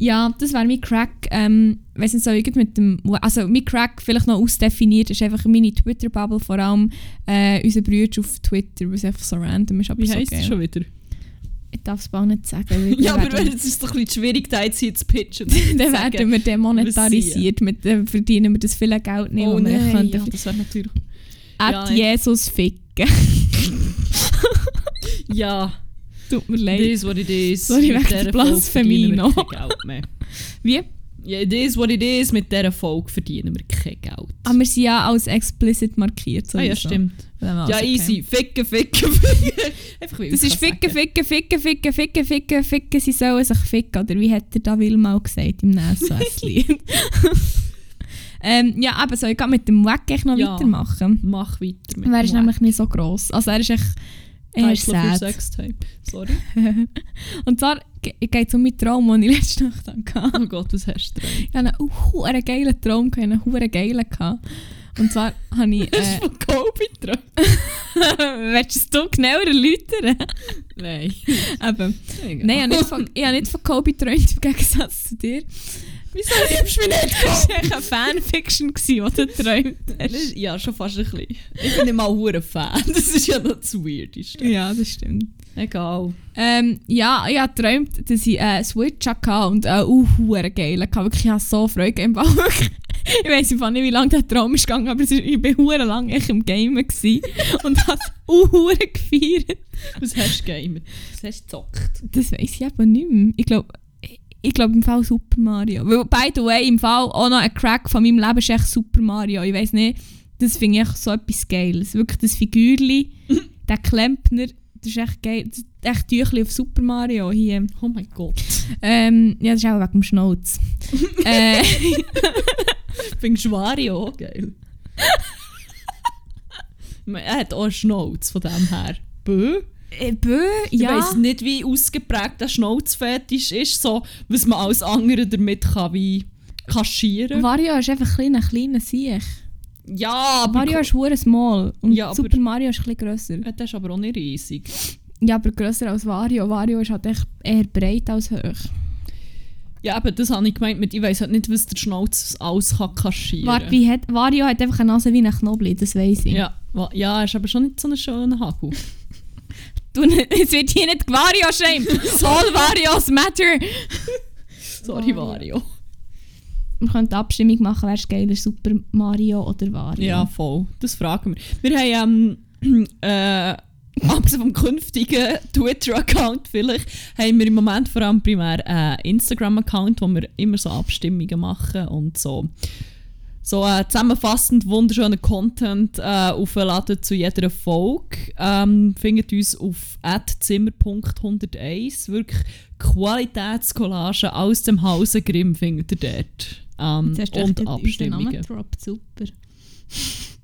Ja, das wäre mein Crack. Ähm, weiss nicht, so irgendwie mit dem, also mein Crack vielleicht noch ausdefiniert ist einfach meine Twitter-Bubble, vor allem äh, unser Bruder auf Twitter, was einfach so random ist, aber Wie so heisst es schon wieder? Ich darf es auch nicht sagen. Ja, dann aber werden- es ist doch ein bisschen schwierig, da jetzt hier zu pitchen. dann werden wir demonetarisiert, mit, äh, verdienen wir das viele Geld nicht, oh nein, können. ja, das wäre natürlich... At ja, Jesus ficken. Ja, Tut mir it is what it is. Sorry, wegen der Geld. Wie? Ja, it is what it is. Mit dieser Folge verdienen wir kein Geld. Aber wir sind ja als explicit markiert. ah ja, stimmt. Ja, okay. easy. Ficken, ficken, ficken. Einfach wie Das ist ficken, ficken, ficken, ficken, ficken, ficken, ficken, sie sollen sich ficken. Oder wie hat er da will mal gesagt im NSOS-Lied? ähm, ja, aber soll ich mit dem Wack noch Ja. weitermachen? Mach weiter mit Er ist nämlich nicht so gross. Also er ist echt für sad. Sextape. Sorry. Und zwar ge- geht es um meinen Traum, den ich letzte Nacht hatte. Oh Gott, was hast du? Ich hatte einen huere geilen Traum, einen huere geilen. Und zwar habe ich... Äh, du von Kobe dran? willst du es genauer erläutern? Nein. Eben. Nein, ich habe nicht von, nicht von Kobe geträumt, im Gegensatz zu dir. Wieso liebst du mich nicht? Das war echt eine Fanfiction, die du geträumt hast. Ja, schon fast ein bisschen. Ich bin nicht mal hure Fan. Das ist ja noch das Weirdeste. Ja, das stimmt. Egal. Ähm, ja, ich habe geträumt, dass ich einen Switch hatte und einen uh, hure geilen hatte. Wirklich, ich habe so Freude im Ball. Ich weiß einfach nicht, wie lange der Traum ist gegangen, aber ich war hure echt im Game gewesen und habe es uh, hure gefeiert. Was hast du gegamet? Was hast du gezockt? Das weiß ich aber nicht mehr. Ich glaube, ich glaube im Fall Super Mario. Weil, by the way, im Fall auch noch ein Crack von meinem Leben ist echt Super Mario. Ich weiß nicht, das finde ich echt so etwas Geiles. Wirklich das Figürli, der Klempner, das ist echt geil. Das ist echt Tüchli auf Super Mario hier. Oh mein Gott. Ähm, ja, das ist auch wegen dem Schnauz. äh, Findest du auch geil? er hat auch einen Schnauz von dem her. Bö? Bö, Ich ja. weiss nicht, wie ausgeprägt der Schnauzfetisch ist, so, was man als andere damit kann, wie kaschieren. Wario ist einfach ein kleiner, kleiner Sieg. Ja, aber... Mario ist hure small und Ja, Super Mario ist ein bisschen grösser. Ja, Der ist aber auch nicht riesig. Ja, aber grösser als Wario. Wario ist halt echt eher breit als hoch. Ja, aber das habe ich gemeint mit, ich weiss halt nicht, was der Schnauz alles kann kaschieren Warte, wie hat, Wario hat einfach eine Nase wie ein Knobli, das weiss ich. Ja, ja, ist aber schon nicht so ein schöner Hagel. Du, es wird hier nicht Wario shamed. All Varios matter. Sorry, Wario. Wir können eine Abstimmung machen, wer ist geiler, Super Mario oder Wario. Ja, voll. Das fragen wir. Wir haben, ähm, äh, abgesehen vom künftigen Twitter-Account vielleicht, haben wir im Moment vor allem primär einen Instagram-Account, wo wir immer so Abstimmungen machen und so so äh, zusammenfassend wunderschönen Content äh, aufladen zu jeder Folge. Ähm, findet uns auf zimmer.101. Wirklich Qualitätscollagen aus dem Hause Grimm findet ihr dort. Ähm, Jetzt hast und Abstimmungen. gedroppt, super.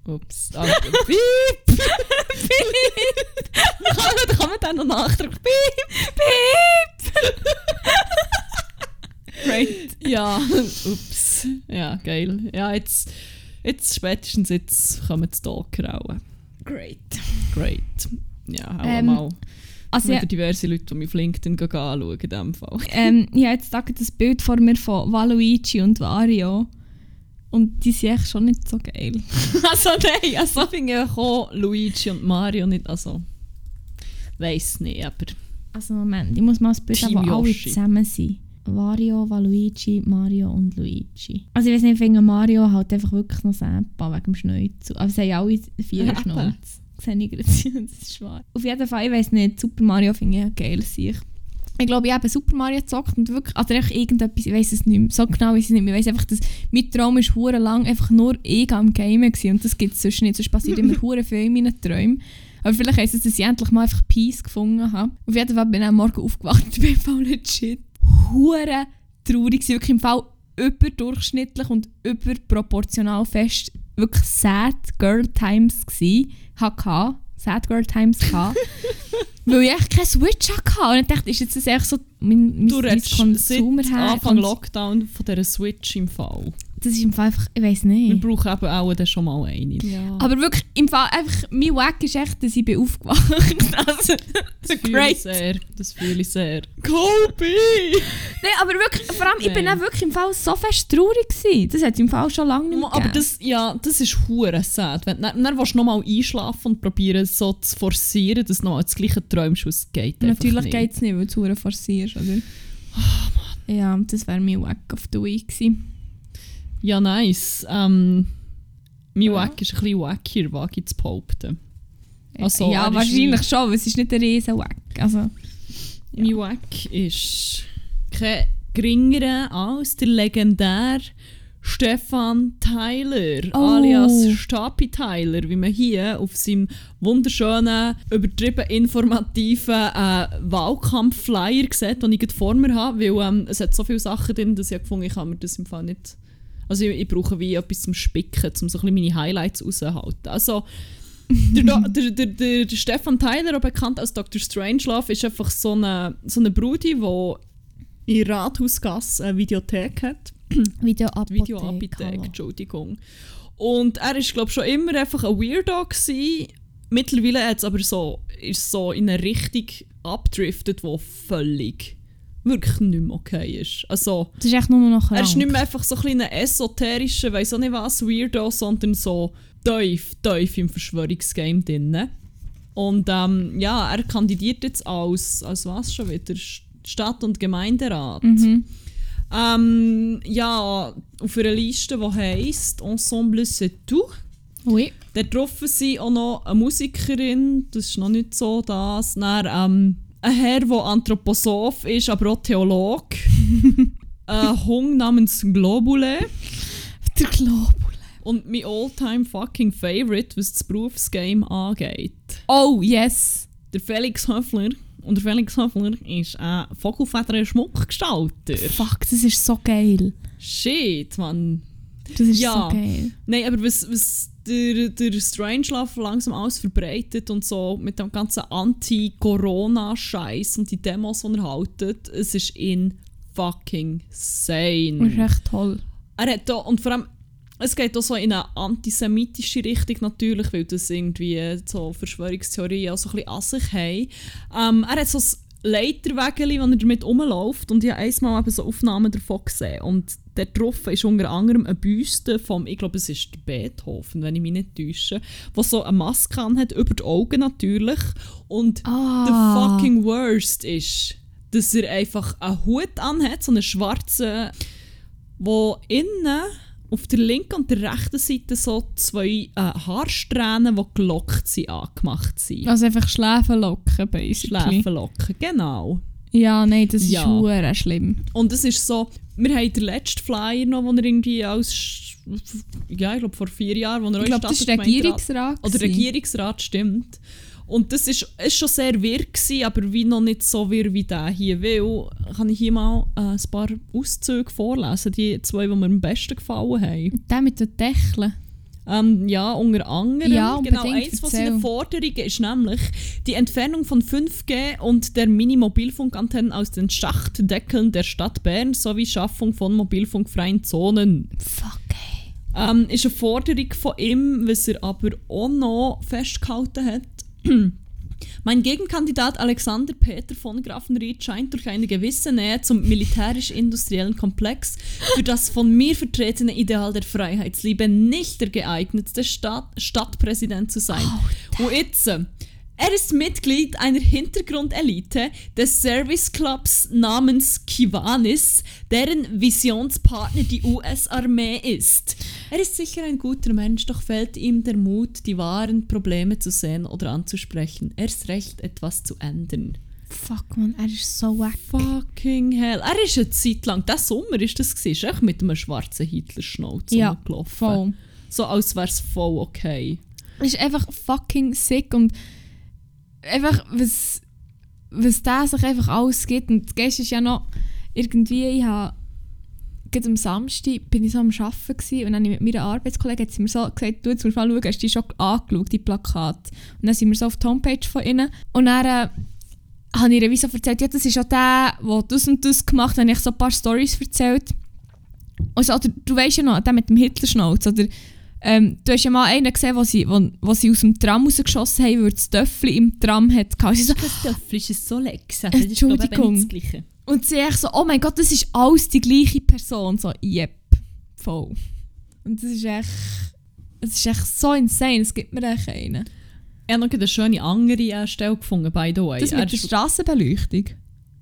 Ups. Ah, Piep! kann, man, kann man dann noch nachdrücken? Piep! Great. Ja, ups. Ja, geil. Ja, jetzt, jetzt spätestens jetzt kommen die Stalker auch. Great. Great. Ja, auch Ähm, mal Also, wieder ja, diverse Leute, die mich auf LinkedIn anschauen in diesem Fall. ähm, ich habe jetzt da das Bild vor mir von Waluigi und Wario. Und die sind echt schon nicht so geil. also nein, also... So finde ich auch Luigi und Mario nicht, also... Weiß nicht, aber... Also Moment, ich muss mal das Bild haben, wo alle zusammen sind. Wario, Waluigi, Mario und Luigi. Also ich weiß nicht, ich Mario halt einfach wirklich noch Sampa wegen dem Schnäuzel. Aber sie haben alle vier Ja, Schnäuze. Sehe ich gerade, das ist schwarz. Auf jeden Fall, ich weiß nicht, Super Mario finde ich ein geiles Sicht. Ich glaube, ich habe Super Mario gezockt und wirklich, also echt irgendetwas, ich weiß es nicht mehr, so genau weiß ich es nicht mehr. Ich weiß einfach, dass mein Traum ist hure lang einfach nur ich am Gamen gewesen und das gibt es sonst nicht, sonst passiert immer hure viel in meinen Träumen. Aber vielleicht heisst es, dass ich endlich mal einfach Peace gefunden habe. Auf jeden Fall bin ich am Morgen aufgewacht und bin Fall legit hure traurig gewesen. Wirklich im Fall überdurchschnittlich und überproportional fest wirklich Sad Girl Times gsi, hatte. Sad Girl Times weil ich echt keinen Switch hatte. Und ich dachte, ist jetzt das echt so mein, mein, Du mein Konsumer seit Anfang Lockdown von dieser Switch im Fall. Das ist im Fall einfach, ich weiß Wir nicht. brauchen eben auch dann schon mal eine. Ja. Aber wirklich, im Fall einfach, mein Wack ist echt, dass ich bin aufgewacht. also, das fühle ich sehr. Das fühle ich sehr. Kobe! Nein, aber wirklich, vor allem, ich bin Nein. auch wirklich im Fall so fest traurig gewesen. Das hat es im Fall schon lange nicht mehr Aber gegeben. das, ja, das ist hure sad. Wenn, dann, dann willst du nochmal einschlafen und probieren so zu forcieren, dass du noch das gleiche träumst, was es geht. Natürlich nicht. geht es nicht, weil du zu forcierst, oder? Ja, das wäre mein Wack of the Week gewesen. Ja, nice. Ähm, mein Ja. Wack ist ein bisschen wackier, wage ich zu behaupten. Also, ja, wahrscheinlich schon, aber es ist nicht ein riesen Wack. Also, Mein Wack ist kein geringerer als der legendäre Stefan Tyler, Oh. alias Stapi Tyler, wie man hier auf seinem wunderschönen, übertrieben informativen äh, Wahlkampf-Flyer sieht, den ich gerade vor mir habe, weil ähm, es hat so viele Sachen drin, dass ich gefunden habe, ich kann mir das im Fall nicht... Also ich, ich brauche wie etwas zum Spicken, um so ein bisschen meine Highlights rauszuhalten. Also der, der, der, der, Stefan Tyler, auch bekannt als Dr. Strangelove, ist einfach so eine, so eine Brudi, die in Rathausgasse eine Videothek hat. Videoapothek, hallo. Entschuldigung. Und er ist glaube schon immer einfach ein Weirdo gewesen. Mittlerweile hat es aber so, ist so in eine Richtung abdriftet, wo völlig wirklich nicht mehr okay ist. Also Das ist echt nur noch krank. er ist nicht mehr einfach so ein esoterischer, weiss auch nicht was, Weirdo, sondern so tief, tief im Verschwörungsgame drin. Und ähm, ja, er kandidiert jetzt als, als was schon wieder? Stadt- und Gemeinderat. Mhm. Ähm, ja, auf einer Liste, die heisst Ensemble c'est tout. Oui. Da getroffen sind auch noch eine Musikerin, das ist noch nicht so das. Dann, ähm, ein Herr, der Anthroposoph ist, aber auch Theolog. ein Hund namens Globule. Der Globule. Und mein all-time fucking Favorite, was das Berufsgame angeht. Oh, yes. Der Felix Höffler. Und der Felix Höffler ist ein Vogelfedern-Schmuckgestalter. Fuck, das ist so geil. Shit, man. Das ist Ja. so geil. Nein, aber was, was der, der Strangelove langsam alles verbreitet und so mit dem ganzen Anti-Corona-Scheiß und die Demos, die er haltet, es ist in fucking Das ist sane. echt toll. Er hat da, und vor allem, es geht auch so in eine antisemitische Richtung natürlich, weil das irgendwie so Verschwörungstheorien auch so ein bisschen an sich haben. Ähm, er hat so ein Leiterwägeli, wo er damit rumläuft und ich habe einmal eben so Aufnahmen davon gesehen. Und dort drauf ist unter anderem eine Büste vom, ich glaube es ist der Beethoven, wenn ich mich nicht täusche, der so eine Maske hat über die Augen natürlich. Und Ah. the fucking worst ist, dass er einfach einen Hut anhat, so einen schwarzen, wo innen auf der linken und der rechten Seite so zwei äh, Haarsträhnen, die gelockt sind, angemacht sind. Also einfach Schläfenlocken, basically. Schläfenlocken, genau. Ja, nein, das Ja. ist hure schlimm. Und es ist so, wir haben den letzten Flyer noch, den er irgendwie als, ja, ich glaube vor vier Jahren, wo er Ich auch glaube, das ist Regierungsrat. Oder. Regierungsrat, stimmt. Und das ist, ist schon sehr wirr gewesen, aber wie noch nicht so wirr wie der hier will, kann ich hier mal äh, ein paar Auszüge vorlesen, die zwei, die mir am besten gefallen haben. Der mit den Deckeln. Ähm, ja, unter anderem. Ja, genau, eins von seinen Forderungen ist nämlich die Entfernung von 5G und der Mini-Mobilfunkantennen aus den Schachtdeckeln der Stadt Bern sowie Schaffung von mobilfunkfreien Zonen. Fuck, ey. Ähm, ist eine Forderung von ihm, was er aber auch noch festgehalten hat. Mein Gegenkandidat Alexander Peter von Grafenried scheint durch eine gewisse Nähe zum militärisch-industriellen Komplex für das von mir vertretene Ideal der Freiheitsliebe nicht der geeignetste Stadt Stadtpräsident zu sein. Und jetzt, äh, er ist Mitglied einer Hintergrundelite des Service Clubs namens Kiwanis, deren Visionspartner die US-Armee ist. Er ist sicher ein guter Mensch, doch fehlt ihm der Mut, die wahren Probleme zu sehen oder anzusprechen. Erst recht etwas zu ändern. Fuck, man, er ist so wack. Fucking hell. Er ist eine Zeit lang, der Sommer ist das ist echt mit einem schwarzen Hitler-Schnauz Ja. Voll. So als wäre es voll okay. Er ist einfach fucking sick und einfach, was, was der sich einfach alles gibt. Und Geist ist ja noch irgendwie, ich habe am Samstag bin ich so am Arbeiten gewesen, und dann mit meiner Arbeitskollegin hat sie mir so gesagt, du, jetzt musst mal schauen, hast du die schon angeschaut, die Plakate? Und dann sind wir so auf die Homepage von ihnen und dann äh, habe ich ihr wie so erzählt, ja, das ist auch der, der das und das gemacht hat, dann habe ich so ein paar Stories erzählt. Also, oder, du weißt ja noch, der mit dem Hitlerschnauz, oder ähm, du hast ja mal einen gesehen, wo sie, wo, wo sie aus dem Tram rausgeschossen haben, weil das Töffel im Tram hat. Sie so, Das Töffel ist so lecker. Entschuldigung. Und sie echt so, oh mein Gott, das ist alles die gleiche Person. So, yep, voll. Und das ist echt, es ist echt so insane, es gibt mir echt einen. Ich habe noch eine schöne andere äh, Stelle gefunden, by the way. Das Er mit der ist- Strassenbeleuchtung.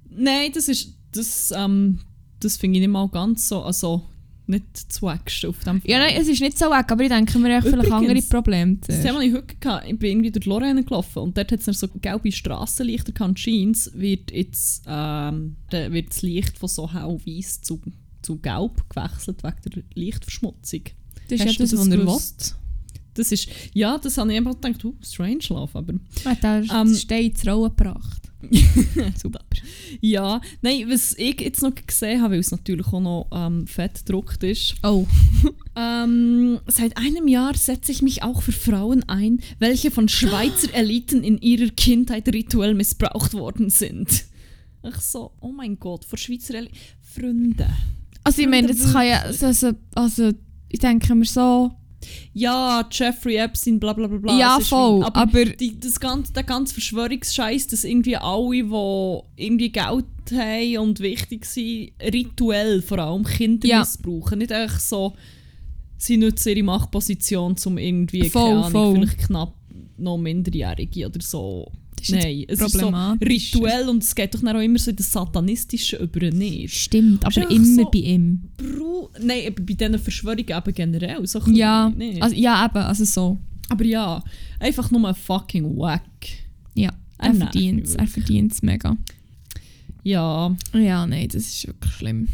Nein, das ist. Das, ähm, das finde ich nicht mal ganz so. Also nicht das Wackste auf dem Ja, nein, es ist nicht so weg, aber ich denke mir echt vielleicht andere Probleme. Das Thema, das ich heute hatte, ich bin irgendwie durch Lorraine gelaufen und dort hat es so gelbe Strassenlichter gehabt. Jeans wird jetzt ähm, wird das Licht von so hellweiß zu, zu gelb gewechselt wegen der Lichtverschmutzung. Das ist Hast ja du das, das was er will. Das ist, ja, das habe ich einfach gedacht, uh, strange love, aber Er hat da Ähm, ins Rollen gebracht. Super. Ja, nein, was ich jetzt noch gesehen habe, weil es natürlich auch noch ähm, fett gedruckt ist. Oh. Ähm, seit einem Jahr setze ich mich auch für Frauen ein, welche von Schweizer Eliten in ihrer Kindheit rituell missbraucht worden sind. Ach so, oh mein Gott, von Schweizer Eliten. Freunde. Also ich meine, das kann ja, also, also ich denke mir so, Ja, Jeffrey Epstein, bla bla bla bla. ja voll, wie- aber, die, das ganze, der ganze Verschwörungsscheiß, dass irgendwie alle, die irgendwie Geld haben und wichtig sind, rituell vor allem Kinder Ja. missbrauchen. Nicht einfach so, sie nutzen ihre Machtposition, um irgendwie, Voll, keine Ahnung, voll. vielleicht knapp noch Minderjährige oder so. Ist Nein, es ist so problematisch. rituell und es geht doch dann auch immer so in das Satanistische über nicht. stimmt, aber immer so- bei ihm. Bru Nein, bei diesen Verschwörungen eben generell. So Ja, nicht. also, ja eben, also so. Aber ja, einfach nur ein fucking wack. Ja, Er er verdient es, er verdient es mega. Ja, Ja, nein, das ist wirklich schlimm.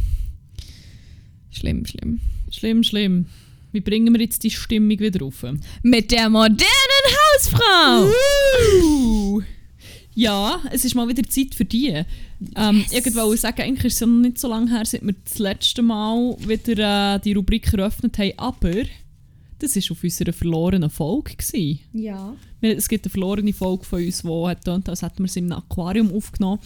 Schlimm, schlimm. schlimm, schlimm. Wie bringen wir jetzt die Stimmung wieder rauf? Mit der modernen Hausfrau! Uh. Ja, es ist mal wieder Zeit für die. Ähm, Yes. Ich wollte sagen, eigentlich ist es ja noch nicht so lange her, seit wir das letzte Mal wieder äh, die Rubrik eröffnet haben, aber das war auf unserer verlorenen Folge. Gewesen. Ja. Wir- Es gibt eine verlorene Folge von uns, die hat getönt, als hätten wir sie im Aquarium aufgenommen.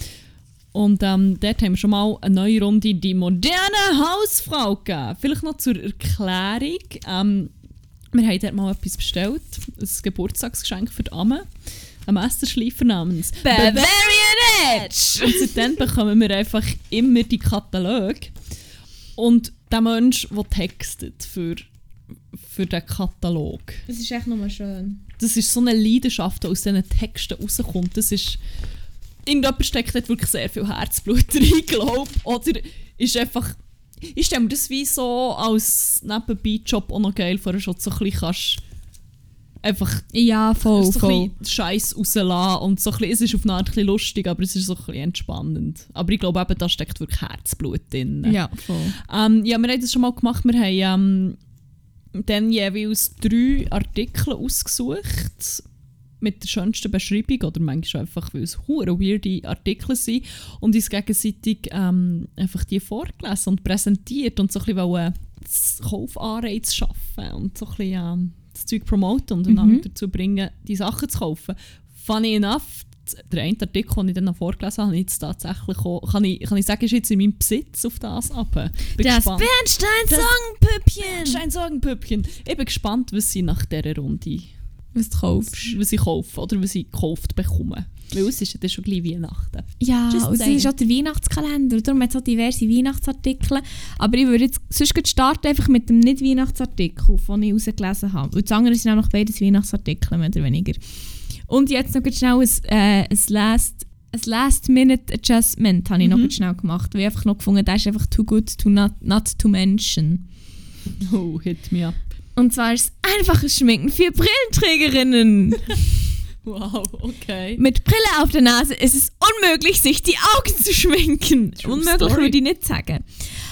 Und ähm, dort haben wir schon mal eine neue Runde die moderne Hausfrau gegeben. Vielleicht noch zur Erklärung. Ähm, wir haben dort mal etwas bestellt. Ein Geburtstagsgeschenk für die Amme. Ein Messerschleifer namens Bavarian Edge! Und seitdem bekommen wir einfach immer die Kataloge. Und der Mensch, der textet für, für den Katalog Das ist echt nochmal schön. das ist so eine Leidenschaft, die aus diesen Texten rauskommt. Das ist... Irgendjemand steckt dort wirklich sehr viel Herzblut rein, glaube ich. Oder ist einfach... Ich stelle mir das wie so als Nebenbei-Job auch noch geil vor, schon so ein bisschen kannst einfach Ja, voll, so voll. Scheiß rauslassen und so ein bisschen, es ist auf eine Art ein bisschen lustig, aber es ist so ein bisschen entspannend. Aber ich glaube eben, da steckt wirklich Herzblut drin. Ja, voll. Ähm, ja, wir haben das schon mal gemacht. Wir haben ähm, dann jeweils drei Artikel ausgesucht mit der schönsten Beschreibung oder manchmal einfach, weil es hure weirde Artikel sind und uns gegenseitig ähm, einfach die vorgelesen und präsentiert und so ein bisschen wollen das Kaufanreiz schaffen und so ein bisschen ähm, das Zeug promoten und einander Mhm. dazu bringen, die Sachen zu kaufen. Funny enough, der eine Artikel, den ich dann noch vorgelesen habe, ich jetzt tatsächlich auch, kann ich, kann ich sagen, ist jetzt in meinem Besitz auf das ab. Das gespannt. Bernstein-Songpüppchen! Ich bin gespannt, was sie nach dieser Runde Was du kaufst. was sie kaufen oder was sie gekauft bekommen. Weil es ist dann schon gleich Weihnachten. Ja, Just und es ist auch der Weihnachtskalender. Darum hat es auch diverse Weihnachtsartikel. Aber ich würde jetzt sonst starten einfach mit dem Nicht-Weihnachtsartikel, den ich rausgelesen habe. Und das andere sind auch noch beides Weihnachtsartikel, mehr oder weniger. Und jetzt noch schnell ein, äh, ein Last... Ein Last-Minute-Adjustment habe ich noch Mhm. ganz schnell gemacht, weil ich einfach noch gefunden der ist einfach too good to not, not to mention. Oh, hit me up. Und zwar ist es einfaches Schminken für Brillenträgerinnen. Wow, okay. Mit Brille auf der Nase ist es unmöglich, sich die Augen zu schminken. True unmöglich story. würde ich nicht sagen.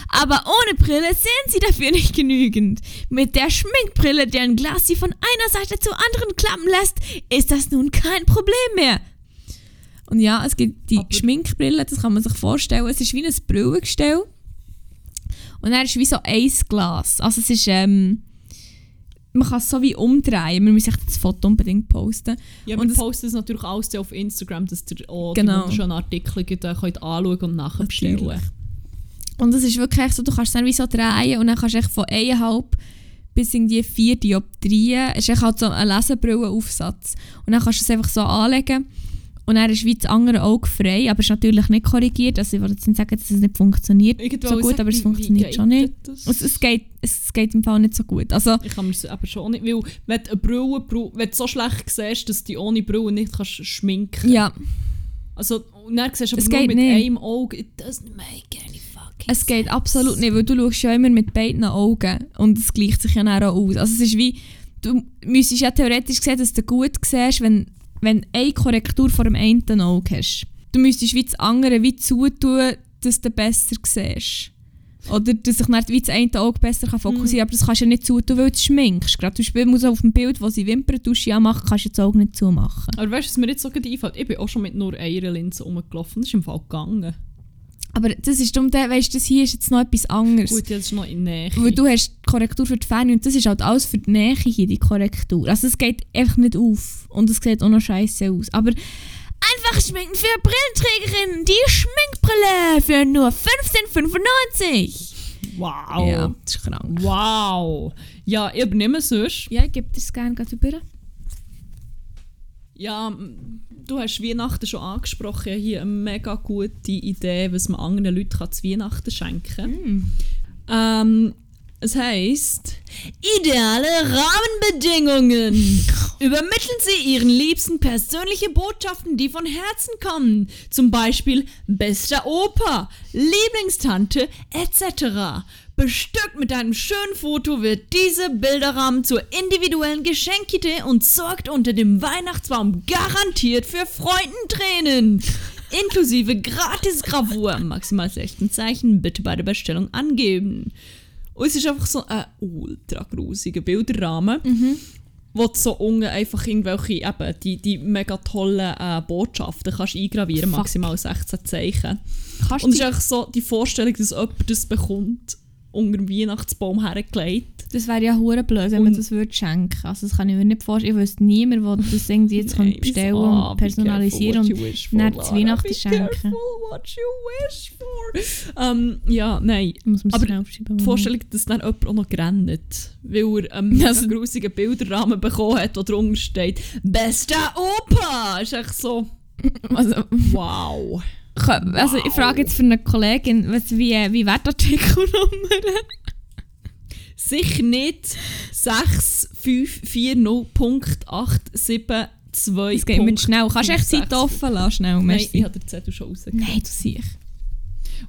Aber ohne Brille sehen sie dafür nicht genügend. Mit der Schminkbrille, deren Glas sie von einer Seite zur anderen klappen lässt, ist das nun kein Problem mehr. Und ja, es gibt die Aber- Schminkbrille, das kann man sich vorstellen. Es ist wie ein Brillengestell. Und dann ist wie so ein Glas. Also es ist, ähm, man kann es so wie umdrehen. Wir müssen echt das Foto unbedingt posten. Ja, Und wir es- posten es natürlich alles auf Instagram, dass ihr auch Genau. die wunderschönen Artikel gleich könnt anschauen und nachher bestellen. Und es ist wirklich so, du kannst es dann wie so drehen und dann kannst du echt von eineinhalb bis irgendwie vier Dioptrien, es ist echt halt so ein Lesebrillenaufsatz. Und dann kannst du es einfach so anlegen und dann ist wie das andere Auge frei, aber es ist natürlich nicht korrigiert. Also ich wollte jetzt nicht sagen, dass es nicht funktioniert Irgendwo so gut, aber es funktioniert schon nicht. Es, es, geht, es, es geht im Fall nicht so gut. Also Ich kann mir aber schon nicht, weil wenn du eine Brille wenn du so schlecht siehst, dass du die ohne Brille nicht kannst schminken ja, Also, und dann siehst du Es aber nur geht mit nicht. einem Auge, it doesn't make any fucking es geht absolut nicht, weil du schaust ja immer mit beiden Augen und es gleicht sich ja dann auch aus. Also es ist wie, du müsstest ja theoretisch sehen, dass du gut siehst, wenn, wenn eine Korrektur vor dem einen Auge hast. Du müsstest wie das andere wie zutun, dass du besser siehst. Oder dass sich dann wie das eine Auge besser kann fokussieren kann. Aber das kannst du ja nicht zutun, weil du schminkst. Gerade zum Beispiel muss auf dem Bild, wo sie Wimperntusche anmachen, kannst du das Auge nicht zumachen. Aber weißt du, was mir jetzt so gerade einfällt? Ich bin auch schon mit nur einer Linse rumgelaufen. Das ist im Fall gegangen. Aber das ist darum, weißt du, das hier ist jetzt noch etwas anderes. Gut, ja, das ist noch in Nähe. Weil du hast die Korrektur für die Ferne und das ist halt alles für die Nähe hier, die Korrektur. Also es geht einfach nicht auf und es sieht auch noch scheiße aus. Aber einfach schminken für Brillenträgerinnen, die Schminkbrille für nur 15,95. wow. Ja, das ist krank. Wow. Ja, ich übernehme es sonst. Ja, ich gebe das gerne gerade über. Ja, du hast Weihnachten schon angesprochen. Hier eine mega gute Idee, was man anderen Leuten kann zu Weihnachten schenken kann. Ähm, es heisst, ideale Rahmenbedingungen. Übermitteln Sie Ihren Liebsten persönliche Botschaften, die von Herzen kommen. Zum Beispiel bester Opa, Lieblingstante etc. Bestückt mit einem schönen Foto wird diese Bilderrahmen zur individuellen Geschenkidee und sorgt unter dem Weihnachtsbaum garantiert für Freudentränen. Inklusive Gratis-Gravur, maximal 16 Zeichen, bitte bei der Bestellung angeben. Und es ist einfach so ein ultra grusiger Bilderrahmen, wo du so unten einfach irgendwelche, eben, die, die mega tollen äh, Botschaften kannst eingravieren, Fuck. maximal 16 Zeichen. Kannst Und es ist einfach so die Vorstellung, dass jemand das bekommt, unter dem Weihnachtsbaum hergelegt. das wäre ja hure blöd, wenn man Und- das würde schenken. Also das kann ich mir nicht vorstellen. Ich wüsste niemand, der das irgendwie jetzt kann bestellen und personalisieren und dann zu Weihnachten schenken. Careful what you wish for. Ähm, ja, nein. muss man Aber. Die. Vorstellung, dass dann jemand auch noch rennt, weil er einen Also- grusigen Bilderrahmen bekommen hat, wo drunter steht «Bester Opa!» ist echt so Also, «Wow!» Also ich frage jetzt für eine Kollegin, was, wie, wie wäre die Artikelnummer? Sicher nicht 6540.872. Es geht mir schnell. Kannst du echt Seite offen lassen? Schnell, Nein, merci. ich habe den Zettel schon rausgegeben. Nein, du siehst.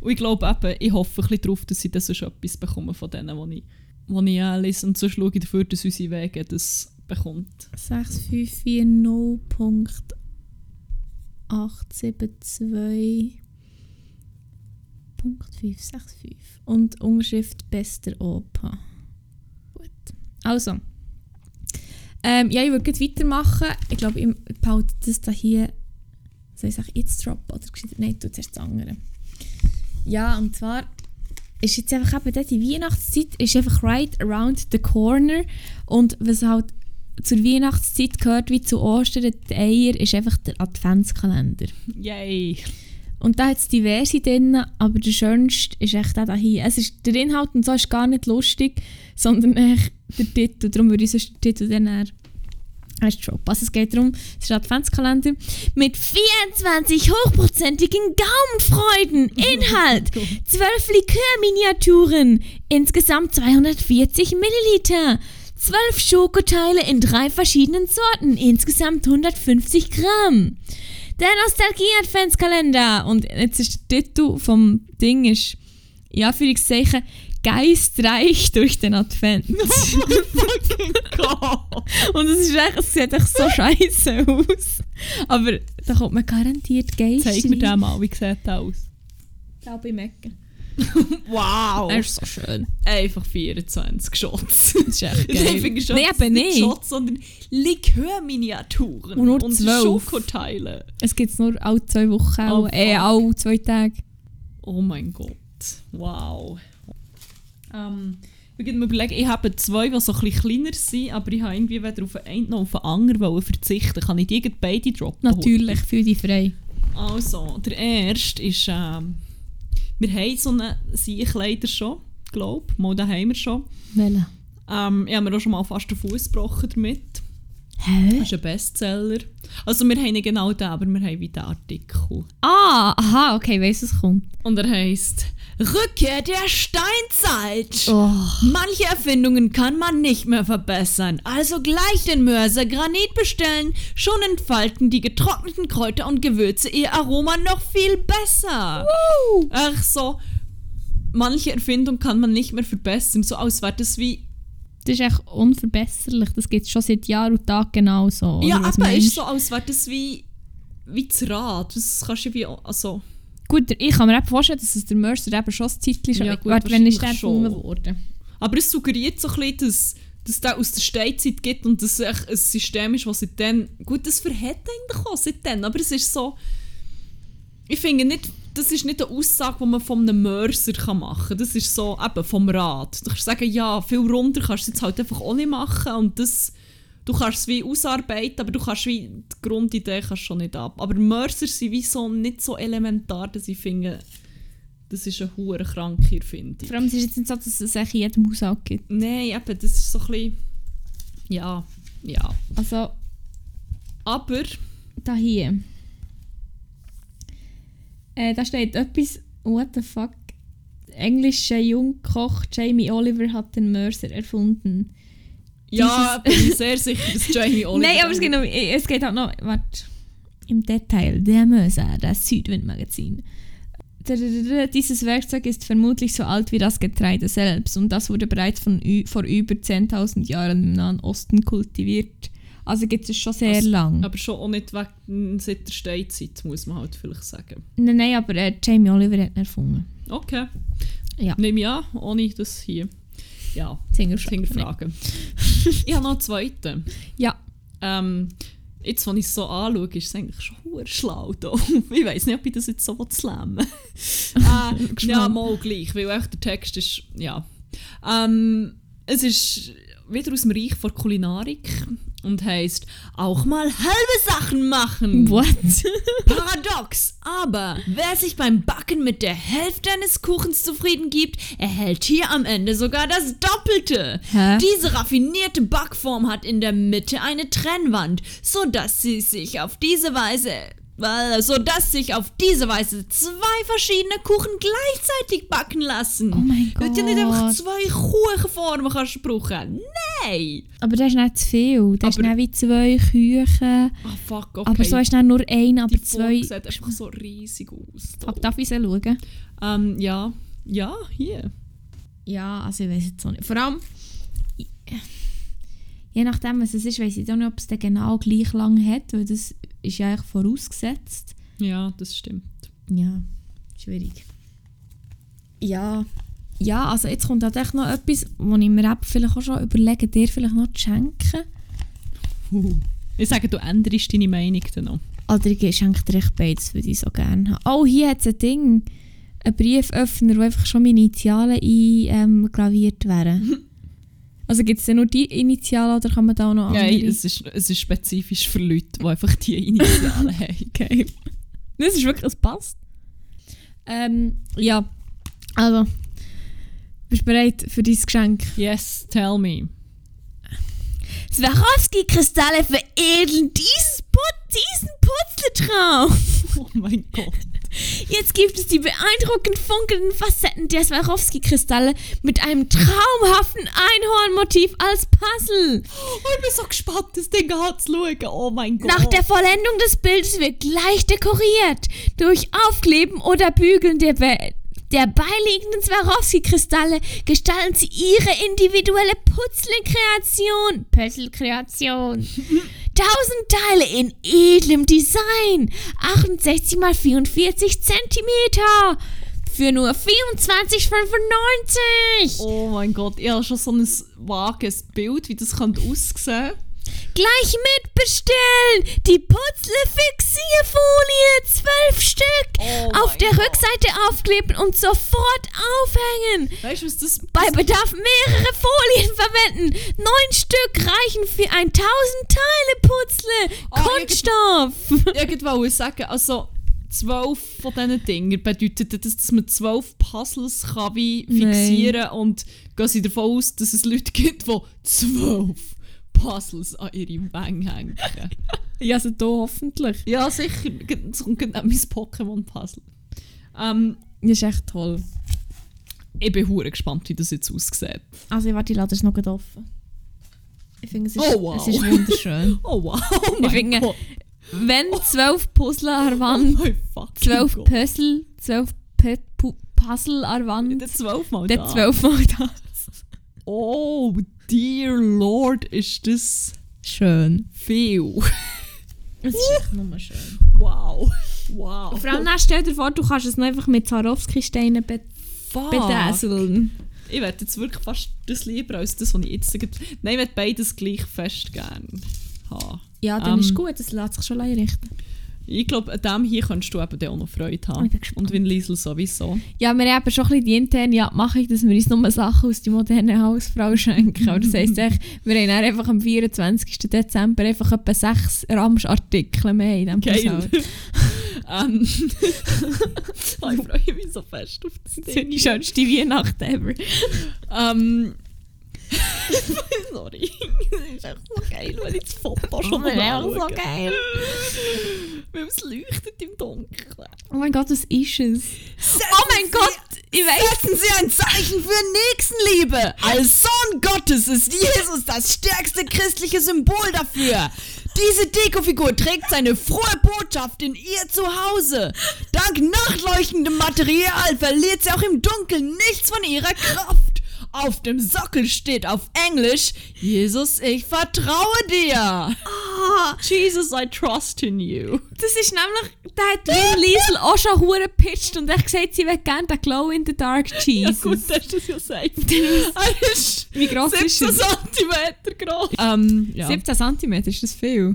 Und ich glaube eben, ich hoffe ein bisschen darauf, dass ich das sonst etwas bekomme von denen, die ich, die ich äh, lese. Und so schaue ich dafür, dass unsere Wege das bekommt. 6540.872.565 und Unterschrift bester Opa. Gut. Also. Ähm, ja, ich würde gleich weitermachen. Ich glaube, ich behalte das da hier. Soll ich sagen, jetzt droppen oder gescheit- Nein, du zuerst das andere. Ja, und zwar ist jetzt einfach eben die Weihnachtszeit ist einfach right around the corner und was halt zur Weihnachtszeit gehört wie zu Ostern die Eier ist einfach der Adventskalender. Yay! Und da hat es diverse drin, aber der schönste ist echt der hier. Es ist, der Inhalt und so ist gar nicht lustig, sondern echt der Titel. Darum würde ich sonst den Titel dann eher erst droppen. Also es geht darum, es ist ein Adventskalender mit 24 hochprozentigen Gaumenfreuden. Inhalt 12 Likörminiaturen, insgesamt 240 Milliliter. 12 Schokoteile in drei verschiedenen Sorten, insgesamt 150 Gramm. Der Nostalgie-Adventskalender. Und jetzt ist der Titel vom Ding ist, ja, für ich Zeichen, geistreich durch den Advent. Und es ist echt, es sieht echt so scheiße aus. Aber da kommt man garantiert Geist Zeig mir den mal, wie sieht der aus? Da bei Mecken. Wow! Er ist so schön. Einfach 24 Shots. Das ist echt geil. Shots Nein, eben nicht. Shots, sondern Likörminiaturen. Und nur und. Schokoteile. Es gibt es nur alle zwei Wochen, Oh, auch, äh, alle zwei Tage. Oh mein Gott. Wow. Ähm, ich mir überlegen, ich habe zwei, die so ein bisschen kleiner sind, aber ich habe irgendwie weder auf einen noch auf den anderen verzichten. Kann ich die beide droppen? Natürlich, fühl dich frei. Also, der erste ist, ähm, wir haben so einen Seinkleider schon, glaube ich. Mal den haben wir schon. Welchen? Ähm, ich habe mir auch schon mal fast den Fuß gebrochen damit. Hä? Das ist ein Bestseller. Also wir haben nicht genau den, aber wir haben wie den Artikel. Ah, aha, okay, weiss, es kommt. Und er heißt Rückkehr der Steinzeit. Oh. Manche Erfindungen kann man nicht mehr verbessern, also gleich den Mörser Granit bestellen. Schon entfalten die getrockneten Kräuter und Gewürze ihr Aroma noch viel besser. Woo. Ach so, manche Erfindung kann man nicht mehr verbessern, so das wie... Das ist echt unverbesserlich. Das gibt es schon seit Jahr und Tag genauso. ja, aber ist so, das wie... Wie das Rad. Das kannst du wie... Also, Gut, ich kann mir eben vorstellen, dass es der Mercer eben schon ein Zeitchen schon... Ja, gut, Warte, wann ist der schon. erfunden worden? aber es suggeriert so ein bisschen, dass, dass der aus der Steinzeit gibt und dass es echt ein System ist, das seitdem... Gut, das verhält eigentlich auch seitdem, aber es ist so... Ich finde nicht... Das ist nicht eine Aussage, die man von einem Mörser machen kann. Das ist so eben vom Rad. Du kannst sagen, ja, viel runter kannst du jetzt halt einfach auch nicht machen und das... Du kannst es wie ausarbeiten, aber du kannst wie die Grundidee kannst schon nicht ab. Aber Mörser sind wie so nicht so elementar, dass ich finde, das ist eine hure kranke Erfindung. Vor allem es ist jetzt nicht so, dass es eigentlich jedem Haushalt gibt. Nein, eben, das ist so ein bisschen... Ja, ja. Also, Aber... da hier. Äh, da steht etwas, what the fuck. Englischer Jungkoch Jamie Oliver hat den Mercer erfunden. Ja, bin ich sehr sicher, dass Jamie Oliver... Nein, aber es geht, noch, es geht auch noch, warte, im Detail, der Möser, das Südwindmagazin. Dieses Werkzeug ist vermutlich so alt wie das Getreide selbst und das wurde bereits von, vor über 10.000 Jahren im Nahen Osten kultiviert. Also gibt es schon sehr Also, lang. Aber schon auch nicht weg seit der Steinzeit, muss man halt vielleicht sagen. Nein, nein, aber äh, Jamie Oliver hat ihn erfunden. Okay. Ja. Nehme ich an, ohne das hier. Ja, Fingerfragen. ich habe noch einen zweiten. Ja. Ähm, jetzt, wenn ich es so anschaue, ist es eigentlich schon schlau da. ich weiß nicht, ob ich das jetzt so slammen äh, ja, mal gleich, weil echt der Text ist, ja. Ähm, es ist wieder aus dem Reich der Kulinarik und heisst auch mal halbe Sachen machen. What? Paradox, aber wer sich beim Backen mit der Hälfte eines Kuchens zufrieden gibt, erhält hier am Ende sogar das Doppelte. Hä? Diese raffinierte Backform hat in der Mitte eine Trennwand, sodass sie sich auf diese Weise sodass sich auf diese Weise zwei verschiedene Kuchen gleichzeitig backen lassen. Oh mein Du ja nicht einfach Gott. zwei Kuchenformen kannst brauchen. Nein! Aber das ist nicht zu viel. Das ist Aber- nicht wie zwei Küchen. Ah fuck, okay. Aber so ist nicht nur ein, aber die zwei. Form sieht einfach so riesig aus. Aber darf ich sie schauen? Ähm, ja. Ja, hier. Ja, also ich weiß jetzt auch nicht. Vor allem, je nachdem, was es ist, weiß ich auch nicht, ob es dann genau gleich lang hat, weil das ist ja eigentlich vorausgesetzt. Ja, das stimmt. Ja, schwierig. Ja, ja, also jetzt kommt halt echt noch etwas, wo ich mir vielleicht auch schon überlege, dir vielleicht noch zu schenken. Ich sage, du änderst deine Meinung dann noch. Oder ich schenke dir echt beides, würde ich so gerne haben. Oh, hier hat es ein Ding. Ein Brieföffner, wo einfach schon meine Initialen eingraviert wären. also gibt es denn nur die Initialen oder kann man da auch noch andere? Nein, es ist, es ist spezifisch für Leute, die einfach die Initialen haben. Okay. Das ist wirklich, es passt. Ähm, ja. Also, bist du bereit für dein Geschenk? Yes, tell me. Swarovski-Kristalle veredeln dieses Put diesen Putzletraum. Oh mein Gott. Jetzt gibt es die beeindruckend funkelnden Facetten der Swarovski-Kristalle mit einem traumhaften Einhornmotiv als Puzzle. Oh, ich bin so gespannt, das Ding anzuschauen. Oh mein Gott. Nach der Vollendung des Bildes wird gleich dekoriert. Durch Aufkleben oder Bügeln der, Be der beiliegenden Swarovski-Kristalle gestalten sie ihre individuelle Puzzle-Kreation. Puzzle-Kreation. Tausend Teile in edlem Design. 68 x 44 Zentimeter. Für nur 24,95. Oh mein Gott, ich habe schon so ein vages Bild, wie das könnte aussehen Gleich mitbestellen! Die Putzle-Fixierfolie, zwölf Stück! Oh auf der Gott. Rückseite aufkleben und sofort aufhängen! Weißt du, was das. Bei Bedarf mehrere Folien verwenden. Neun Stück reichen für ein 1000 Teile Putzle. Ah, Kunststoff. irgendwo sagen, also zwölf von diesen Dingen bedeutet das, dass man zwölf Puzzles kann wie fixieren kann und gehen sie davon aus, dass es Leute gibt, die zwölf Puzzles an ihre Wange hängen. Ja, also da hoffentlich. ja, sicher. Es kommt gerade mein Pokémon-Puzzle. Ähm, Das ist echt toll. ich bin hure gespannt, wie das jetzt aussieht. Also ich warte, ich lade es noch offen. Ich finde, es ist, Oh, wow. es ist wunderschön. Oh wow, oh mein finde- Gott. Wenn zwölf Puzzle an der Oh Wand, fucking zwölf. Puzzle, zwölf Puzzle an der Wand, Der zwölfmal dann da. zwölfmal das. Oh, dear Lord, ist das Schön. viel. Es ist echt nur schön. Wow. Wow. Und vor allem dann stell dir vor, du kannst es noch einfach mit Swarovski-Steinen be Fuck. Ich werde jetzt wirklich fast das lieber als das, was ich jetzt sage. Nein, ich werde beides gleich fest gerne haben. Ja, dann Ähm, ist gut, das lässt sich schon einrichten. Ich glaube, an dem hier kannst du eben auch noch Freude haben. Und Vin Liesel sowieso. Ja, wir haben schon ein bisschen die interne Abmachung, dass wir uns nur Sachen aus der modernen Hausfrau schenken. Aber das heisst echt, wir haben dann einfach am 24. Dezember einfach etwa sechs Ramschartikel mehr in diesem Geil. Haushalt. ähm, oh, ich freue mich so fest auf das Das ist Ding. die schönste Weihnacht ever. Ähm, Sorry. Das ist echt so geil, wenn ich das Foto schon mal anschaue. geil. Weil es leuchtet im Dunkeln. Oh mein Gott, was ist es? oh mein Gott, ich weiß. Setzen Sie ein Zeichen für Nächstenliebe. Als Sohn Gottes ist Jesus das stärkste christliche Symbol dafür. Diese Dekofigur trägt seine frohe Botschaft in ihr Zuhause. Dank nachleuchtendem Material verliert sie auch im Dunkeln nichts von ihrer Kraft. Auf dem Sockel steht auf Englisch, Jesus, ich vertraue dir. Ah, Jesus, I trust in you. das ist nämlich, da hat Lynn Liesel auch schon hure gepitcht und echt gesagt, sie will gerne den Glow in the Dark Ja Jesus. gut, das ist das ja safe. Er ist Wie gross ist 17 es? cm groß. Ähm, ja. 17 cm, ist das viel?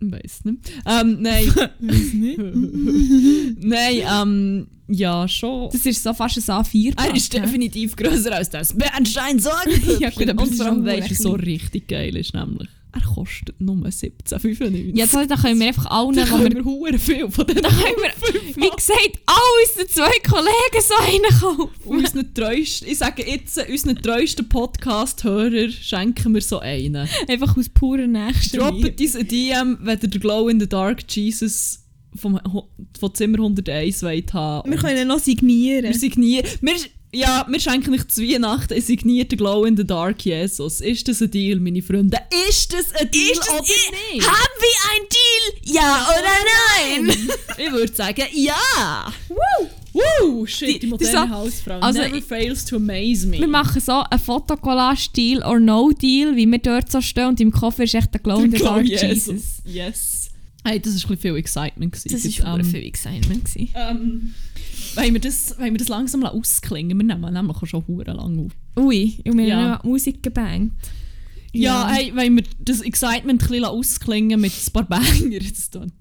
Weiß nicht. Ähm, nein. nein, ähm, ja, schon. Das ist so fast ein A4 Er ist definitiv größer als das Bernstein-Sorgenpüppchen. Ja, gut, aber Und vor allem weißt du, so richtig geil ist nämlich. Er kostet nur 17,95. Ja, da können wir einfach allen, da wo wir, wir viel von denen da können wir, wie gesagt, alle unsere zwei Kollegen so einen kaufen. unseren treuesten, ich sage jetzt, unseren treuesten Podcast-Hörer schenken wir so einen. Einfach aus purer Nächstenliebe. Droppt uns ein DM, wenn ihr den Glow in the Dark Jesus vom, von Zimmer 101 wollt haben. Wir können ihn noch signieren. Wir signieren. Wir, ja, wir schenken euch zu Weihnachten einen signierten Glow in the Dark Jesus. Ist das ein Deal, meine Freunde? Ist das ein Deal das oder nicht? Haben wir ein Deal? Ja oder nein? Ich würde sagen, ja! Woo! Woo! Shit, die, Die- moderne so- Hausfrau. also Never fails to amaze me. Wir machen so einen Fotokollage-Deal or no Deal, wie wir dort so stehen und im Koffer ist echt der Glow in the Glow Dark Jesus. Jesus. Yes. Hey, das war ein bisschen viel Excitement. gewesen. Das war ähm, viel Excitement. gewesen. Ähm, wollen, wir das, wollen wir das langsam ausklingen? Wir nehmen nämlich auch schon hure lang auf. Ui, und wir Ja. haben noch Musik gebankt. Ja, hey, wollen wir das Excitement ein bisschen ausklingen mit ein paar Banger? Das tut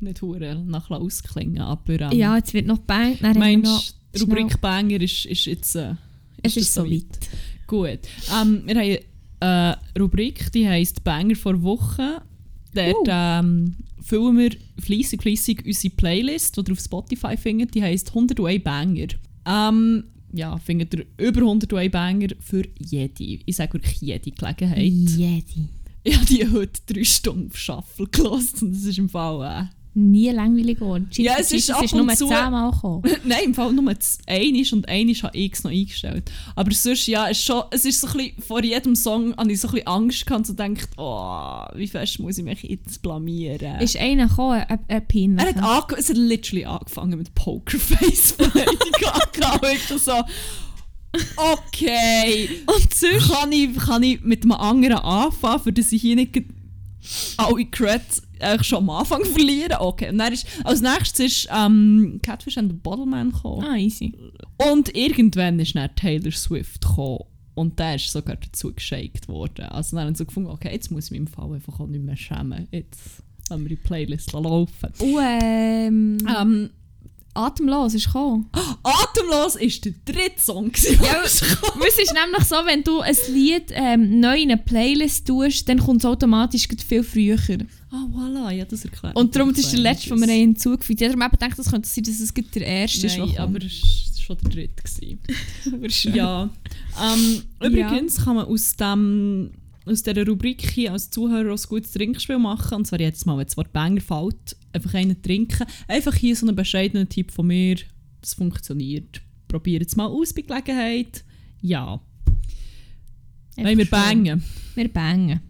nicht hure nach ausklingen, aber ähm, Ja, jetzt wird noch. Dann haben wir noch meinst du, schnell- Rubrik Banger ist, ist jetzt... Äh, Es das ist soweit. Gut. Ähm, wir haben eine Rubrik, die heisst Banger vor Woche. Dort Uh. ähm, füllen wir fleissig, fleissig unsere Playlist, die ihr auf Spotify findet. Die heisst 101 Banger. Ähm, ja, findet ihr über 101 Banger für jede, ich sage wirklich jede Gelegenheit. Jedi. Ich habe die heute drei Stunden auf Shuffle gelassen und das ist im Fall... Äh, Nie langweilig geworden. Ja, es ist ab ist und nur zu- zehnmal gekommen. Nein, im Fall nur einisch und einisch habe ich es noch eingestellt. Aber sonst, ja, es ist, schon, es ist so ein bisschen, vor jedem Song habe ich so ein bisschen Angst gehabt und so gedacht, oh, wie fest muss ich mich jetzt blamieren. Ist einer gekommen, ein, ein Pin. er hat, ange es hat literally angefangen mit Pokerface ich dachte so, okay, Und sonst? kann ich, kann ich mit einem anderen anfangen, für das ich hier nicht alle Credits eigentlich schon am Anfang verliere? Okay, und dann ist, als nächstes ist ähm, Catfish and the Bottleman gekommen. Ah, easy. Und irgendwann ist dann Taylor Swift gekommen. Und der ist sogar dazu geshaked worden. Also dann haben sie so gefunden, okay, jetzt muss ich mich im Fall einfach auch nicht mehr schämen. Jetzt lassen wir die Playlist laufen. Und ähm, Ähm, Atemlos ist gekommen. Atemlos ist der dritte Song. Ja. Es ist nämlich so, wenn du ein Lied ähm, neu in eine Playlist tust, dann kommt es automatisch viel früher. Ah, voilà, ja, das erklärt. Und darum das ist der letzte, den wir haben hinzugefügt haben. Ich habe gedacht, das könnte sein, dass es der erste ist. Nein, aber es war schon der dritte. Ja. Ähm, übrigens kann man aus, dem, aus dieser Rubrik hier als Zuhörer ein gutes Trinkspiel machen. Und zwar jedes Mal, wenn das Wort Banger fällt, einfach einen trinken. Einfach hier so einen bescheidenen Tipp von mir. Das funktioniert. Probiert es mal aus bei Gelegenheit. Ja. Einfach wir bangen? Wir bangen.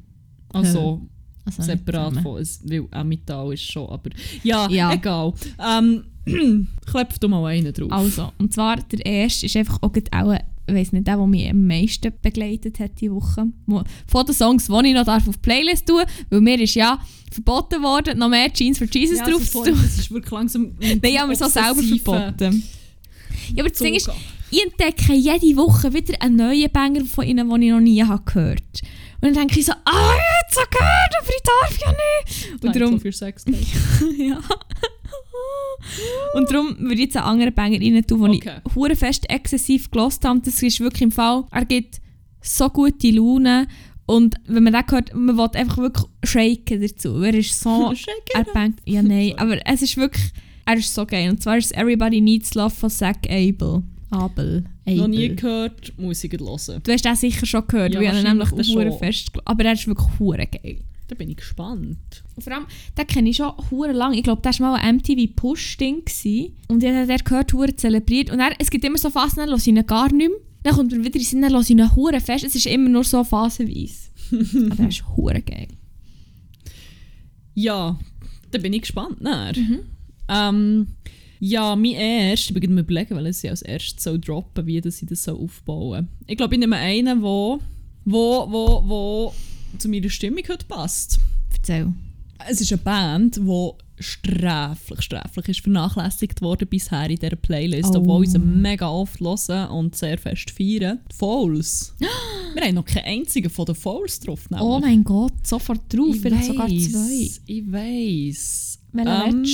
Also Also nicht separat von es, weil auch Metall ist schon, aber ja, Ja. egal. Ähm, Klepf du mal einen drauf. Also, und zwar der erste ist einfach auch, auch ich weiß nicht, der, der mich am meisten begleitet hat diese Woche. Wo- Von den Songs, die ich noch darf auf die Playlist tun weil mir ist ja verboten worden, noch mehr Jeans for Jesus ja, drauf also zu tun. Das ist wirklich langsam. Nein, ich habe mir so selber verboten. Ja, aber das Ding ist, ich entdecke jede Woche wieder einen neuen Banger von ihnen, den ich noch nie habe gehört Und dann denke ich so, ah, ich habe es gehört, aber ich darf ja nicht. Und darum, für Sex. ja. Und darum würde ich jetzt einen anderen Banger rein tun, den Okay. ich hure fest exzessiv gelost habe. Das ist wirklich im Fall, er gibt so gute Laune. Und wenn man das hört, man will einfach wirklich shaken dazu. Er ist so... er bangt... Ja, nein, aber es ist wirklich... Er ist so geil. Und zwar ist es Everybody Needs Love von Zach Abel. Abel. Abel. Noch nie gehört, muss ich hören. Du hast das sicher schon gehört, Ja, weil ich nämlich fest... Aber er ist wirklich hure geil. Da bin ich gespannt. Und vor allem, den kenne ich schon hure lang. Ich glaube, das war mal ein MTV Push-Ding. gewesen. Und ich habe den gehört, hure zelebriert. Und er, es gibt immer so Phasen, dann höre ich ihn gar nicht mehr. Dann kommt er wieder in den Sinn, dann höre ich ihn hure fest. Es ist immer nur so phasenweise. Aber er ist hure geil. Ja, da bin ich gespannt. Mhm. Ähm, ja, mein erst, ich bin am überlegen, weil ich als erstes so droppen wie dass ich das so aufbauen Ich glaube, ich nehme einen, wo, wo, wo, wo zu meiner Stimmung heute passt. Erzähl. Es ist eine Band, die sträflich, sträflich ist vernachlässigt worden bisher in dieser Playlist, Oh. obwohl wir sie mega oft hören und sehr fest feiern. Die Fouls. wir haben noch keinen einzigen von den Fouls drauf. nämlich. Oh mein Gott, sofort drauf. ich Vielleicht sogar weiss, zwei. Ich weiss. Welchen Ähm,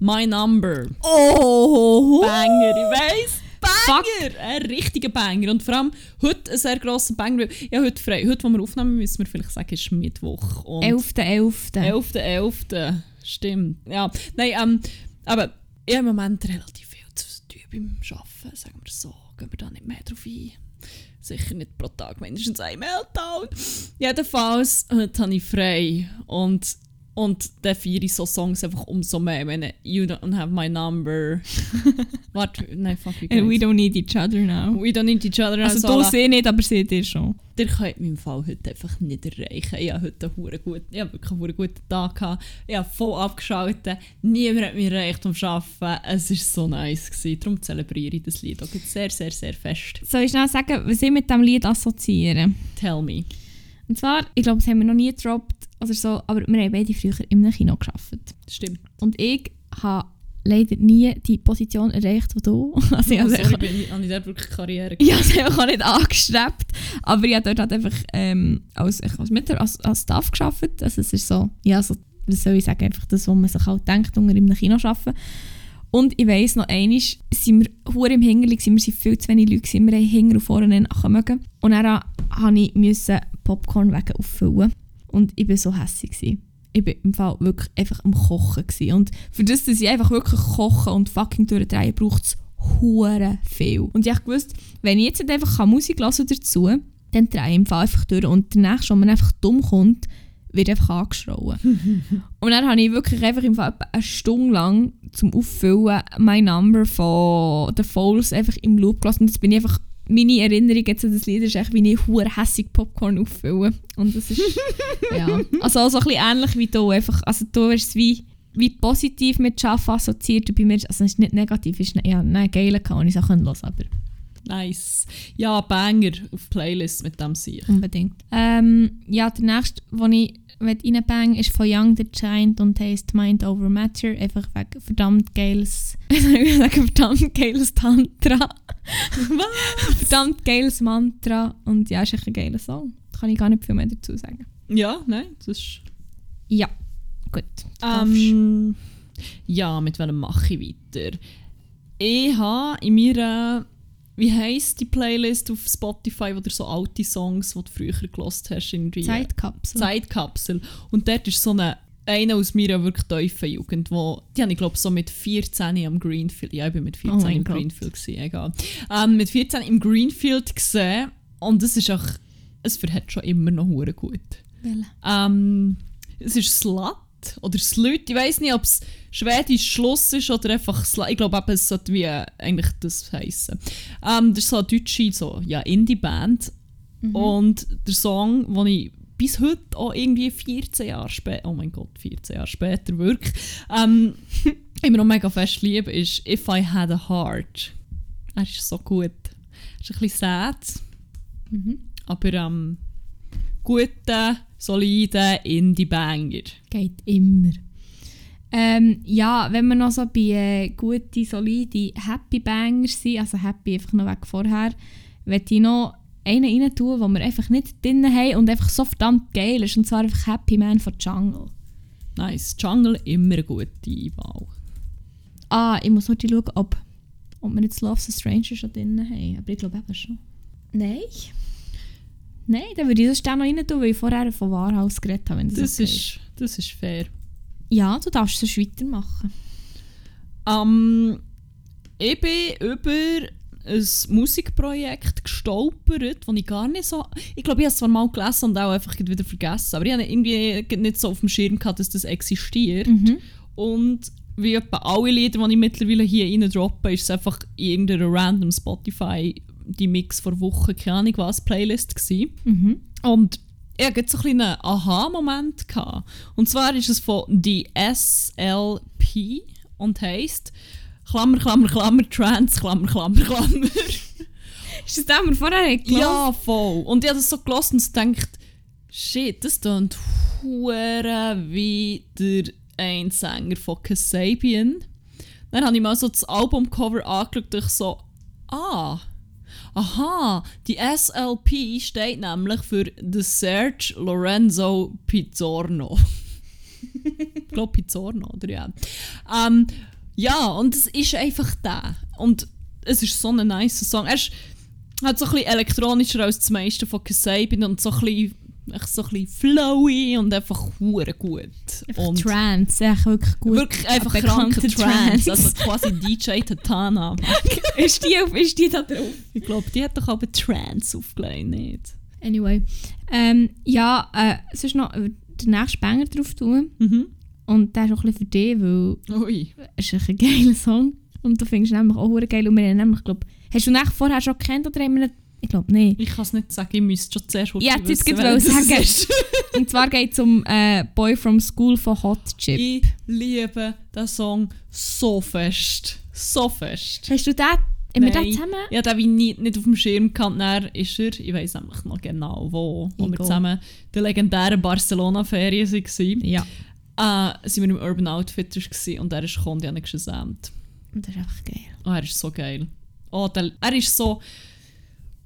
My Number. Oh! Banger, ich weiss. Fuck. Banger! Ein richtiger Banger. Und vor allem heute ein sehr grosser Banger. Ja, heute frei. Heute, wo wir aufnehmen, müssen wir vielleicht sagen, ist Mittwoch. Und 11.11. 11.11. Stimmt. Ja, nein, ähm, aber ich habe im Moment relativ viel zu tun beim Arbeiten, sagen wir so. Gehen wir da nicht mehr drauf ein. Sicher nicht pro Tag, mindestens ein Meltdown. Jedenfalls, heute habe ich frei. Und, und dann feiere ich so Songs einfach umso mehr, ich You Don't Have My Number... Warte, nein, fuck, wie And we don't need each other now. We don't need each other. Also so du sie nicht, aber sie dir schon. Ihr könnt meinen Fall heute einfach nicht erreichen. Ich habe heute einen guten, ich habe wirklich einen guten Tag gehabt. Ich habe voll abgeschaltet. Niemand hat mich erreicht am Arbeiten. Es war so nice. Gewesen. Darum zelebriere ich das Lied auch sehr, sehr, sehr fest. Soll ich schnell sagen, was ich mit diesem Lied assoziiere? Tell me. Und zwar, ich glaube, das haben wir noch nie gedroppt oder so, aber wir haben beide früher in einem Kino gearbeitet. Stimmt. Und ich habe leider nie die Position erreicht, die du. Also ich Oh, sorry, bin ich, habe ich dort wirklich Karriere ich habe auch nicht angestrebt. Aber ich habe dort halt einfach ähm, als, als, Mitar als, als Staff gearbeitet. Also es ist so, ja, so, was soll ich sagen, einfach das, was man sich halt denkt, unter in einem Kino arbeiten. Und ich weiss noch einmal, sind wir hure im gewesen, wir waren viel zu wenig Leute, wir haben hinten und vorne mögen. Und dann musste ich Popcorn wegen auffüllen. Und ich war so hässlich. gewesen. Ich war im Fall wirklich einfach am Kochen. Gewesen. Und für das, dass ich einfach wirklich kochen und fucking durchdrehen, braucht es hure viel. Und ich wusste, wenn ich jetzt nicht einfach Musik hören dazu, dann drehe ich im Fall einfach durch. Und der nächste, wenn man einfach dumm kommt, wird einfach angeschrauen. und dann habe ich wirklich einfach im Fall eine Stunde lang zum Auffüllen mein Number von The Falls einfach im Loop gelassen. Und jetzt bin ich einfach, meine Erinnerung jetzt an das Lied ist echt, wie ich hure hässig Popcorn auffülle. Und das ist, ja, also auch so ein bisschen ähnlich wie du. Einfach, also du es wie, wie positiv mit Schaffen assoziiert. Und bei mir, also es ist nicht negativ, es ist ja, nein, geil, kann ich es auch hören, aber Nice. Ja, Banger auf Playlist mit dem Sieg. unbedingt. Ähm, ja, der nächste, den ich du reinbang, ist von Young the Giant und heisst Mind Over Matter. Einfach wegen verdammt geiles, wegen verdammt geiles Tantra. verdammt geiles Mantra. Und ja, ist echt ein geiler Song. Da kann ich gar nicht viel mehr dazu sagen. Ja, nein, das ist... Ja, gut. Ähm, ja, mit welchem mache ich weiter? Ich habe in meiner... Wie heisst die Playlist auf Spotify, wo du so alte Songs, die du früher gelost hast, irgendwie... Zeitkapsel. Zeitkapsel. Und dort ist so eine, einer aus meiner wirklich tiefen Jugend, wo, die habe ich glaube so mit 14 am Greenfield, ja ich bin mit 14 Oh im Gott. Greenfield gewesen, egal. Ähm, mit 14 im Greenfield gesehen und es ist auch, es verhält schon immer noch hure gut. Ähm, es ist Slut oder Slut. Ich weiß nicht, ob es schwedisch Schluss ist oder einfach Slut. Ich glaube, es sollte wie äh, eigentlich das heißen. Ähm, das ist so eine deutsche so, ja, Indie-Band. Und der Song, den ich bis heute auch irgendwie 14 Jahre später, oh mein Gott, 14 Jahre später wirklich, ähm, immer noch mega fest liebe, ist If I Had a Heart. Er ist so gut. Er ist ein bisschen sad, aber ähm, guter, solider Indie-Banger. Geht immer. Ähm, ja, wenn wir noch so bei äh, guten, solide Happy Bangers sind, also Happy einfach noch weg vorher, möchte ich noch einen rein tun, den wir einfach nicht drin haben und einfach so verdammt geil ist, und zwar einfach Happy Man von Jungle. Nice. Jungle immer eine gute Wahl. Ah, ich muss noch schauen, ob, ob wir jetzt Love the Stranger schon drin haben, aber ich glaube eben schon. Nein. Nein, dann würde ich das auch noch rein tun, weil ich vorher von Wahrhaus geredet habe, wenn das, Das, okay ist, das ist fair. Ja, du darfst es weitermachen. Ähm, ich bin über ein Musikprojekt gestolpert, das ich gar nicht so... Ich glaube, ich habe es zwar mal gelesen und auch einfach wieder vergessen, aber ich habe irgendwie nicht so auf dem Schirm gehabt, dass das existiert. Und wie etwa alle Lieder, die ich mittlerweile hier rein droppe, ist es einfach in irgendeiner random Spotify die Mix vor Wochen, keine Ahnung was, Playlist gewesen. Mhm. Und ich hatte so einen kleinen Aha-Moment. Und zwar ist es von die SLP und heisst Klammer, Klammer, Klammer, Trans, Klammer, Klammer, Klammer. Ist das was wir vorher gehört? ja, voll. Und ich habe das so gelassen und gedacht, shit, das klingt hure wie der ein Sänger von Kasabian. Dann habe ich mal so das Albumcover angeschaut und ich so, ah, aha, die SLP steht nämlich für The Serge Lorenzo Pizzorno. ich glaube Pizzorno, oder ja. Ähm, ja, und es ist einfach der. Und es ist so ein nice Song. Er ist halt so ein bisschen elektronischer als das meiste von Kasabian und so ein bisschen, echt so ein bisschen flowy und einfach hure gut. Und Trance, echt wirklich gut. wirklich einfach bekannte kranke Trance, also quasi DJ Tatana. ist, die auf, ist die da drauf? Ich glaube, die hat doch aber Trance aufgelegt, nicht? Anyway. Ähm, ja, äh, sonst noch den nächsten Banger drauf tun. Mhm. Und der ist auch ein bisschen für dich, weil Ui. es ist ein geiler Song. Und du findest nämlich auch hure geil. Und wir haben nämlich, glaub, hast du echt vorher schon gekannt oder haben wir ich glaube nicht. Ich kann es nicht sagen, ich müsste schon zuerst Ja, jetzt wissen, wollte sagen. ist. Und zwar geht es um äh, Boy from School von Hot Chip. Ich liebe diesen Song so fest. So fest. Hast du den, haben wir den zusammen? Ja, den habe ich nie, nicht auf dem Schirm gehabt. Dann ist er, ich weiß nämlich noch genau wo, wo wir Egal. zusammen die legendären Barcelona-Ferien waren. Ja. Äh, sind wir im Urban Outfitters gewesen und er ist gekommen, die habe ich gesamt. Und das ist einfach geil. Oh, er ist so geil. Oh, der, er ist so...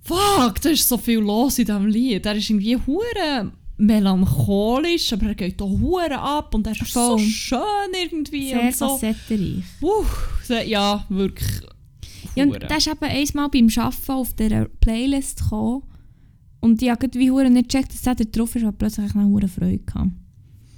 Fuck, da ist so viel los in diesem Lied. Er ist irgendwie hure melancholisch, aber er geht auch hure ab und er ist so schön irgendwie. Sehr und so. facettenreich. Sehr- ja, wirklich. Ja, und der ist eben einmal beim Arbeiten auf dieser Playlist gekommen. Und ich habe wie hure nicht gecheckt, dass der da drauf ist, aber plötzlich eine hure Freude gehabt.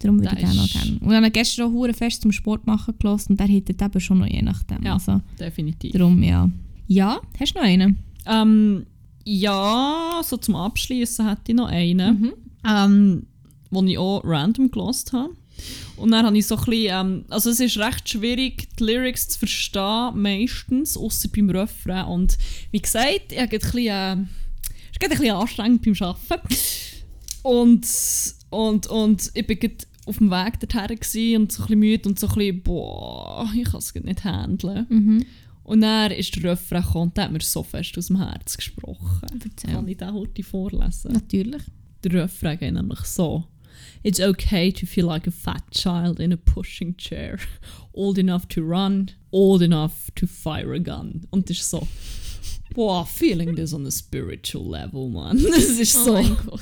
Darum würde ich Der den noch gerne. Und ihn gestern auch hure fest zum Sport machen gelassen und der hittet eben schon noch je nachdem. Ja. Also, Definitiv. darum, ja. Ja, hast du noch einen? Ähm, ja, so zum Abschließen hätte ich noch einen, Mhm. ähm, den ich auch random gelost habe. Und dann habe ich so ein bisschen, ähm, also es ist recht schwierig, die Lyrics zu verstehen, meistens, außer beim Refrain. Und wie gesagt, ich habe ein bisschen, äh, es ein bisschen anstrengend beim Arbeiten. Und, und, und ich bin auf dem Weg dorthin und so ein bisschen müde und so ein bisschen, boah, ich kann es nicht handeln. Mhm. Und dann ist der Refrain gekommen und hat mir so fest aus dem Herz gesprochen. Erzähl. Kann ich den heute vorlesen? Natürlich. Der Refrain geht nämlich so. It's okay to feel like a fat child in a pushing chair. Old enough to run, old enough to fire a gun. Und das ist so, boah, feeling this on a spiritual level, man. Das ist Oh so. Gott.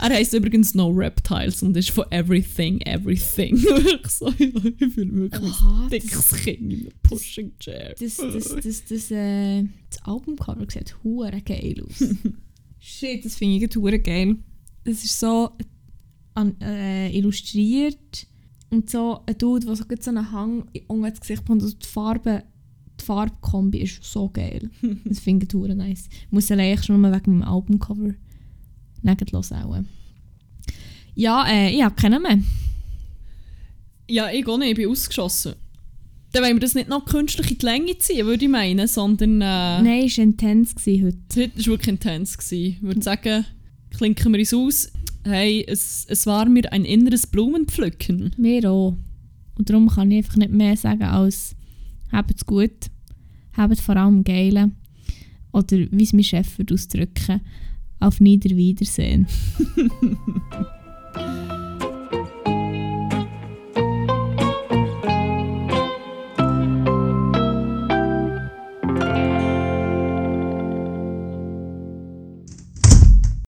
Er heißt übrigens No Reptiles und ist von Everything, Everything. Wirklich so, ich fühle wirklich Oha, ein das- dickes Kind in einem pushing chair. Das, das, das, das, äh, das Albumcover sieht hure geil aus. Shit, das finde ich hure geil. Das ist so an, äh, illustriert und so ein Dude, der so, einen Hang unter das Gesicht bekommt und die Farbe, die Farbkombi ist so geil. Das finde ich hure nice. Ich muss allein schon mal wegen dem Albumcover hören auch. Ja, äh, ich habe keinen mehr. Ja, ich auch nicht, ich bin ausgeschossen. Dann wollen wir das nicht noch künstlich in die Länge ziehen, würde ich meinen, sondern äh, Nein, es war intens heute. heute war wirklich intens. Ich würde sagen, klinken wir uns aus. Hey, es, es war mir ein inneres Blumenpflücken. Wir auch. Und darum kann ich einfach nicht mehr sagen als habt's gut, habt vor allem geile oder wie es mein Chef würde ausdrücken, auf Niederwiedersehen.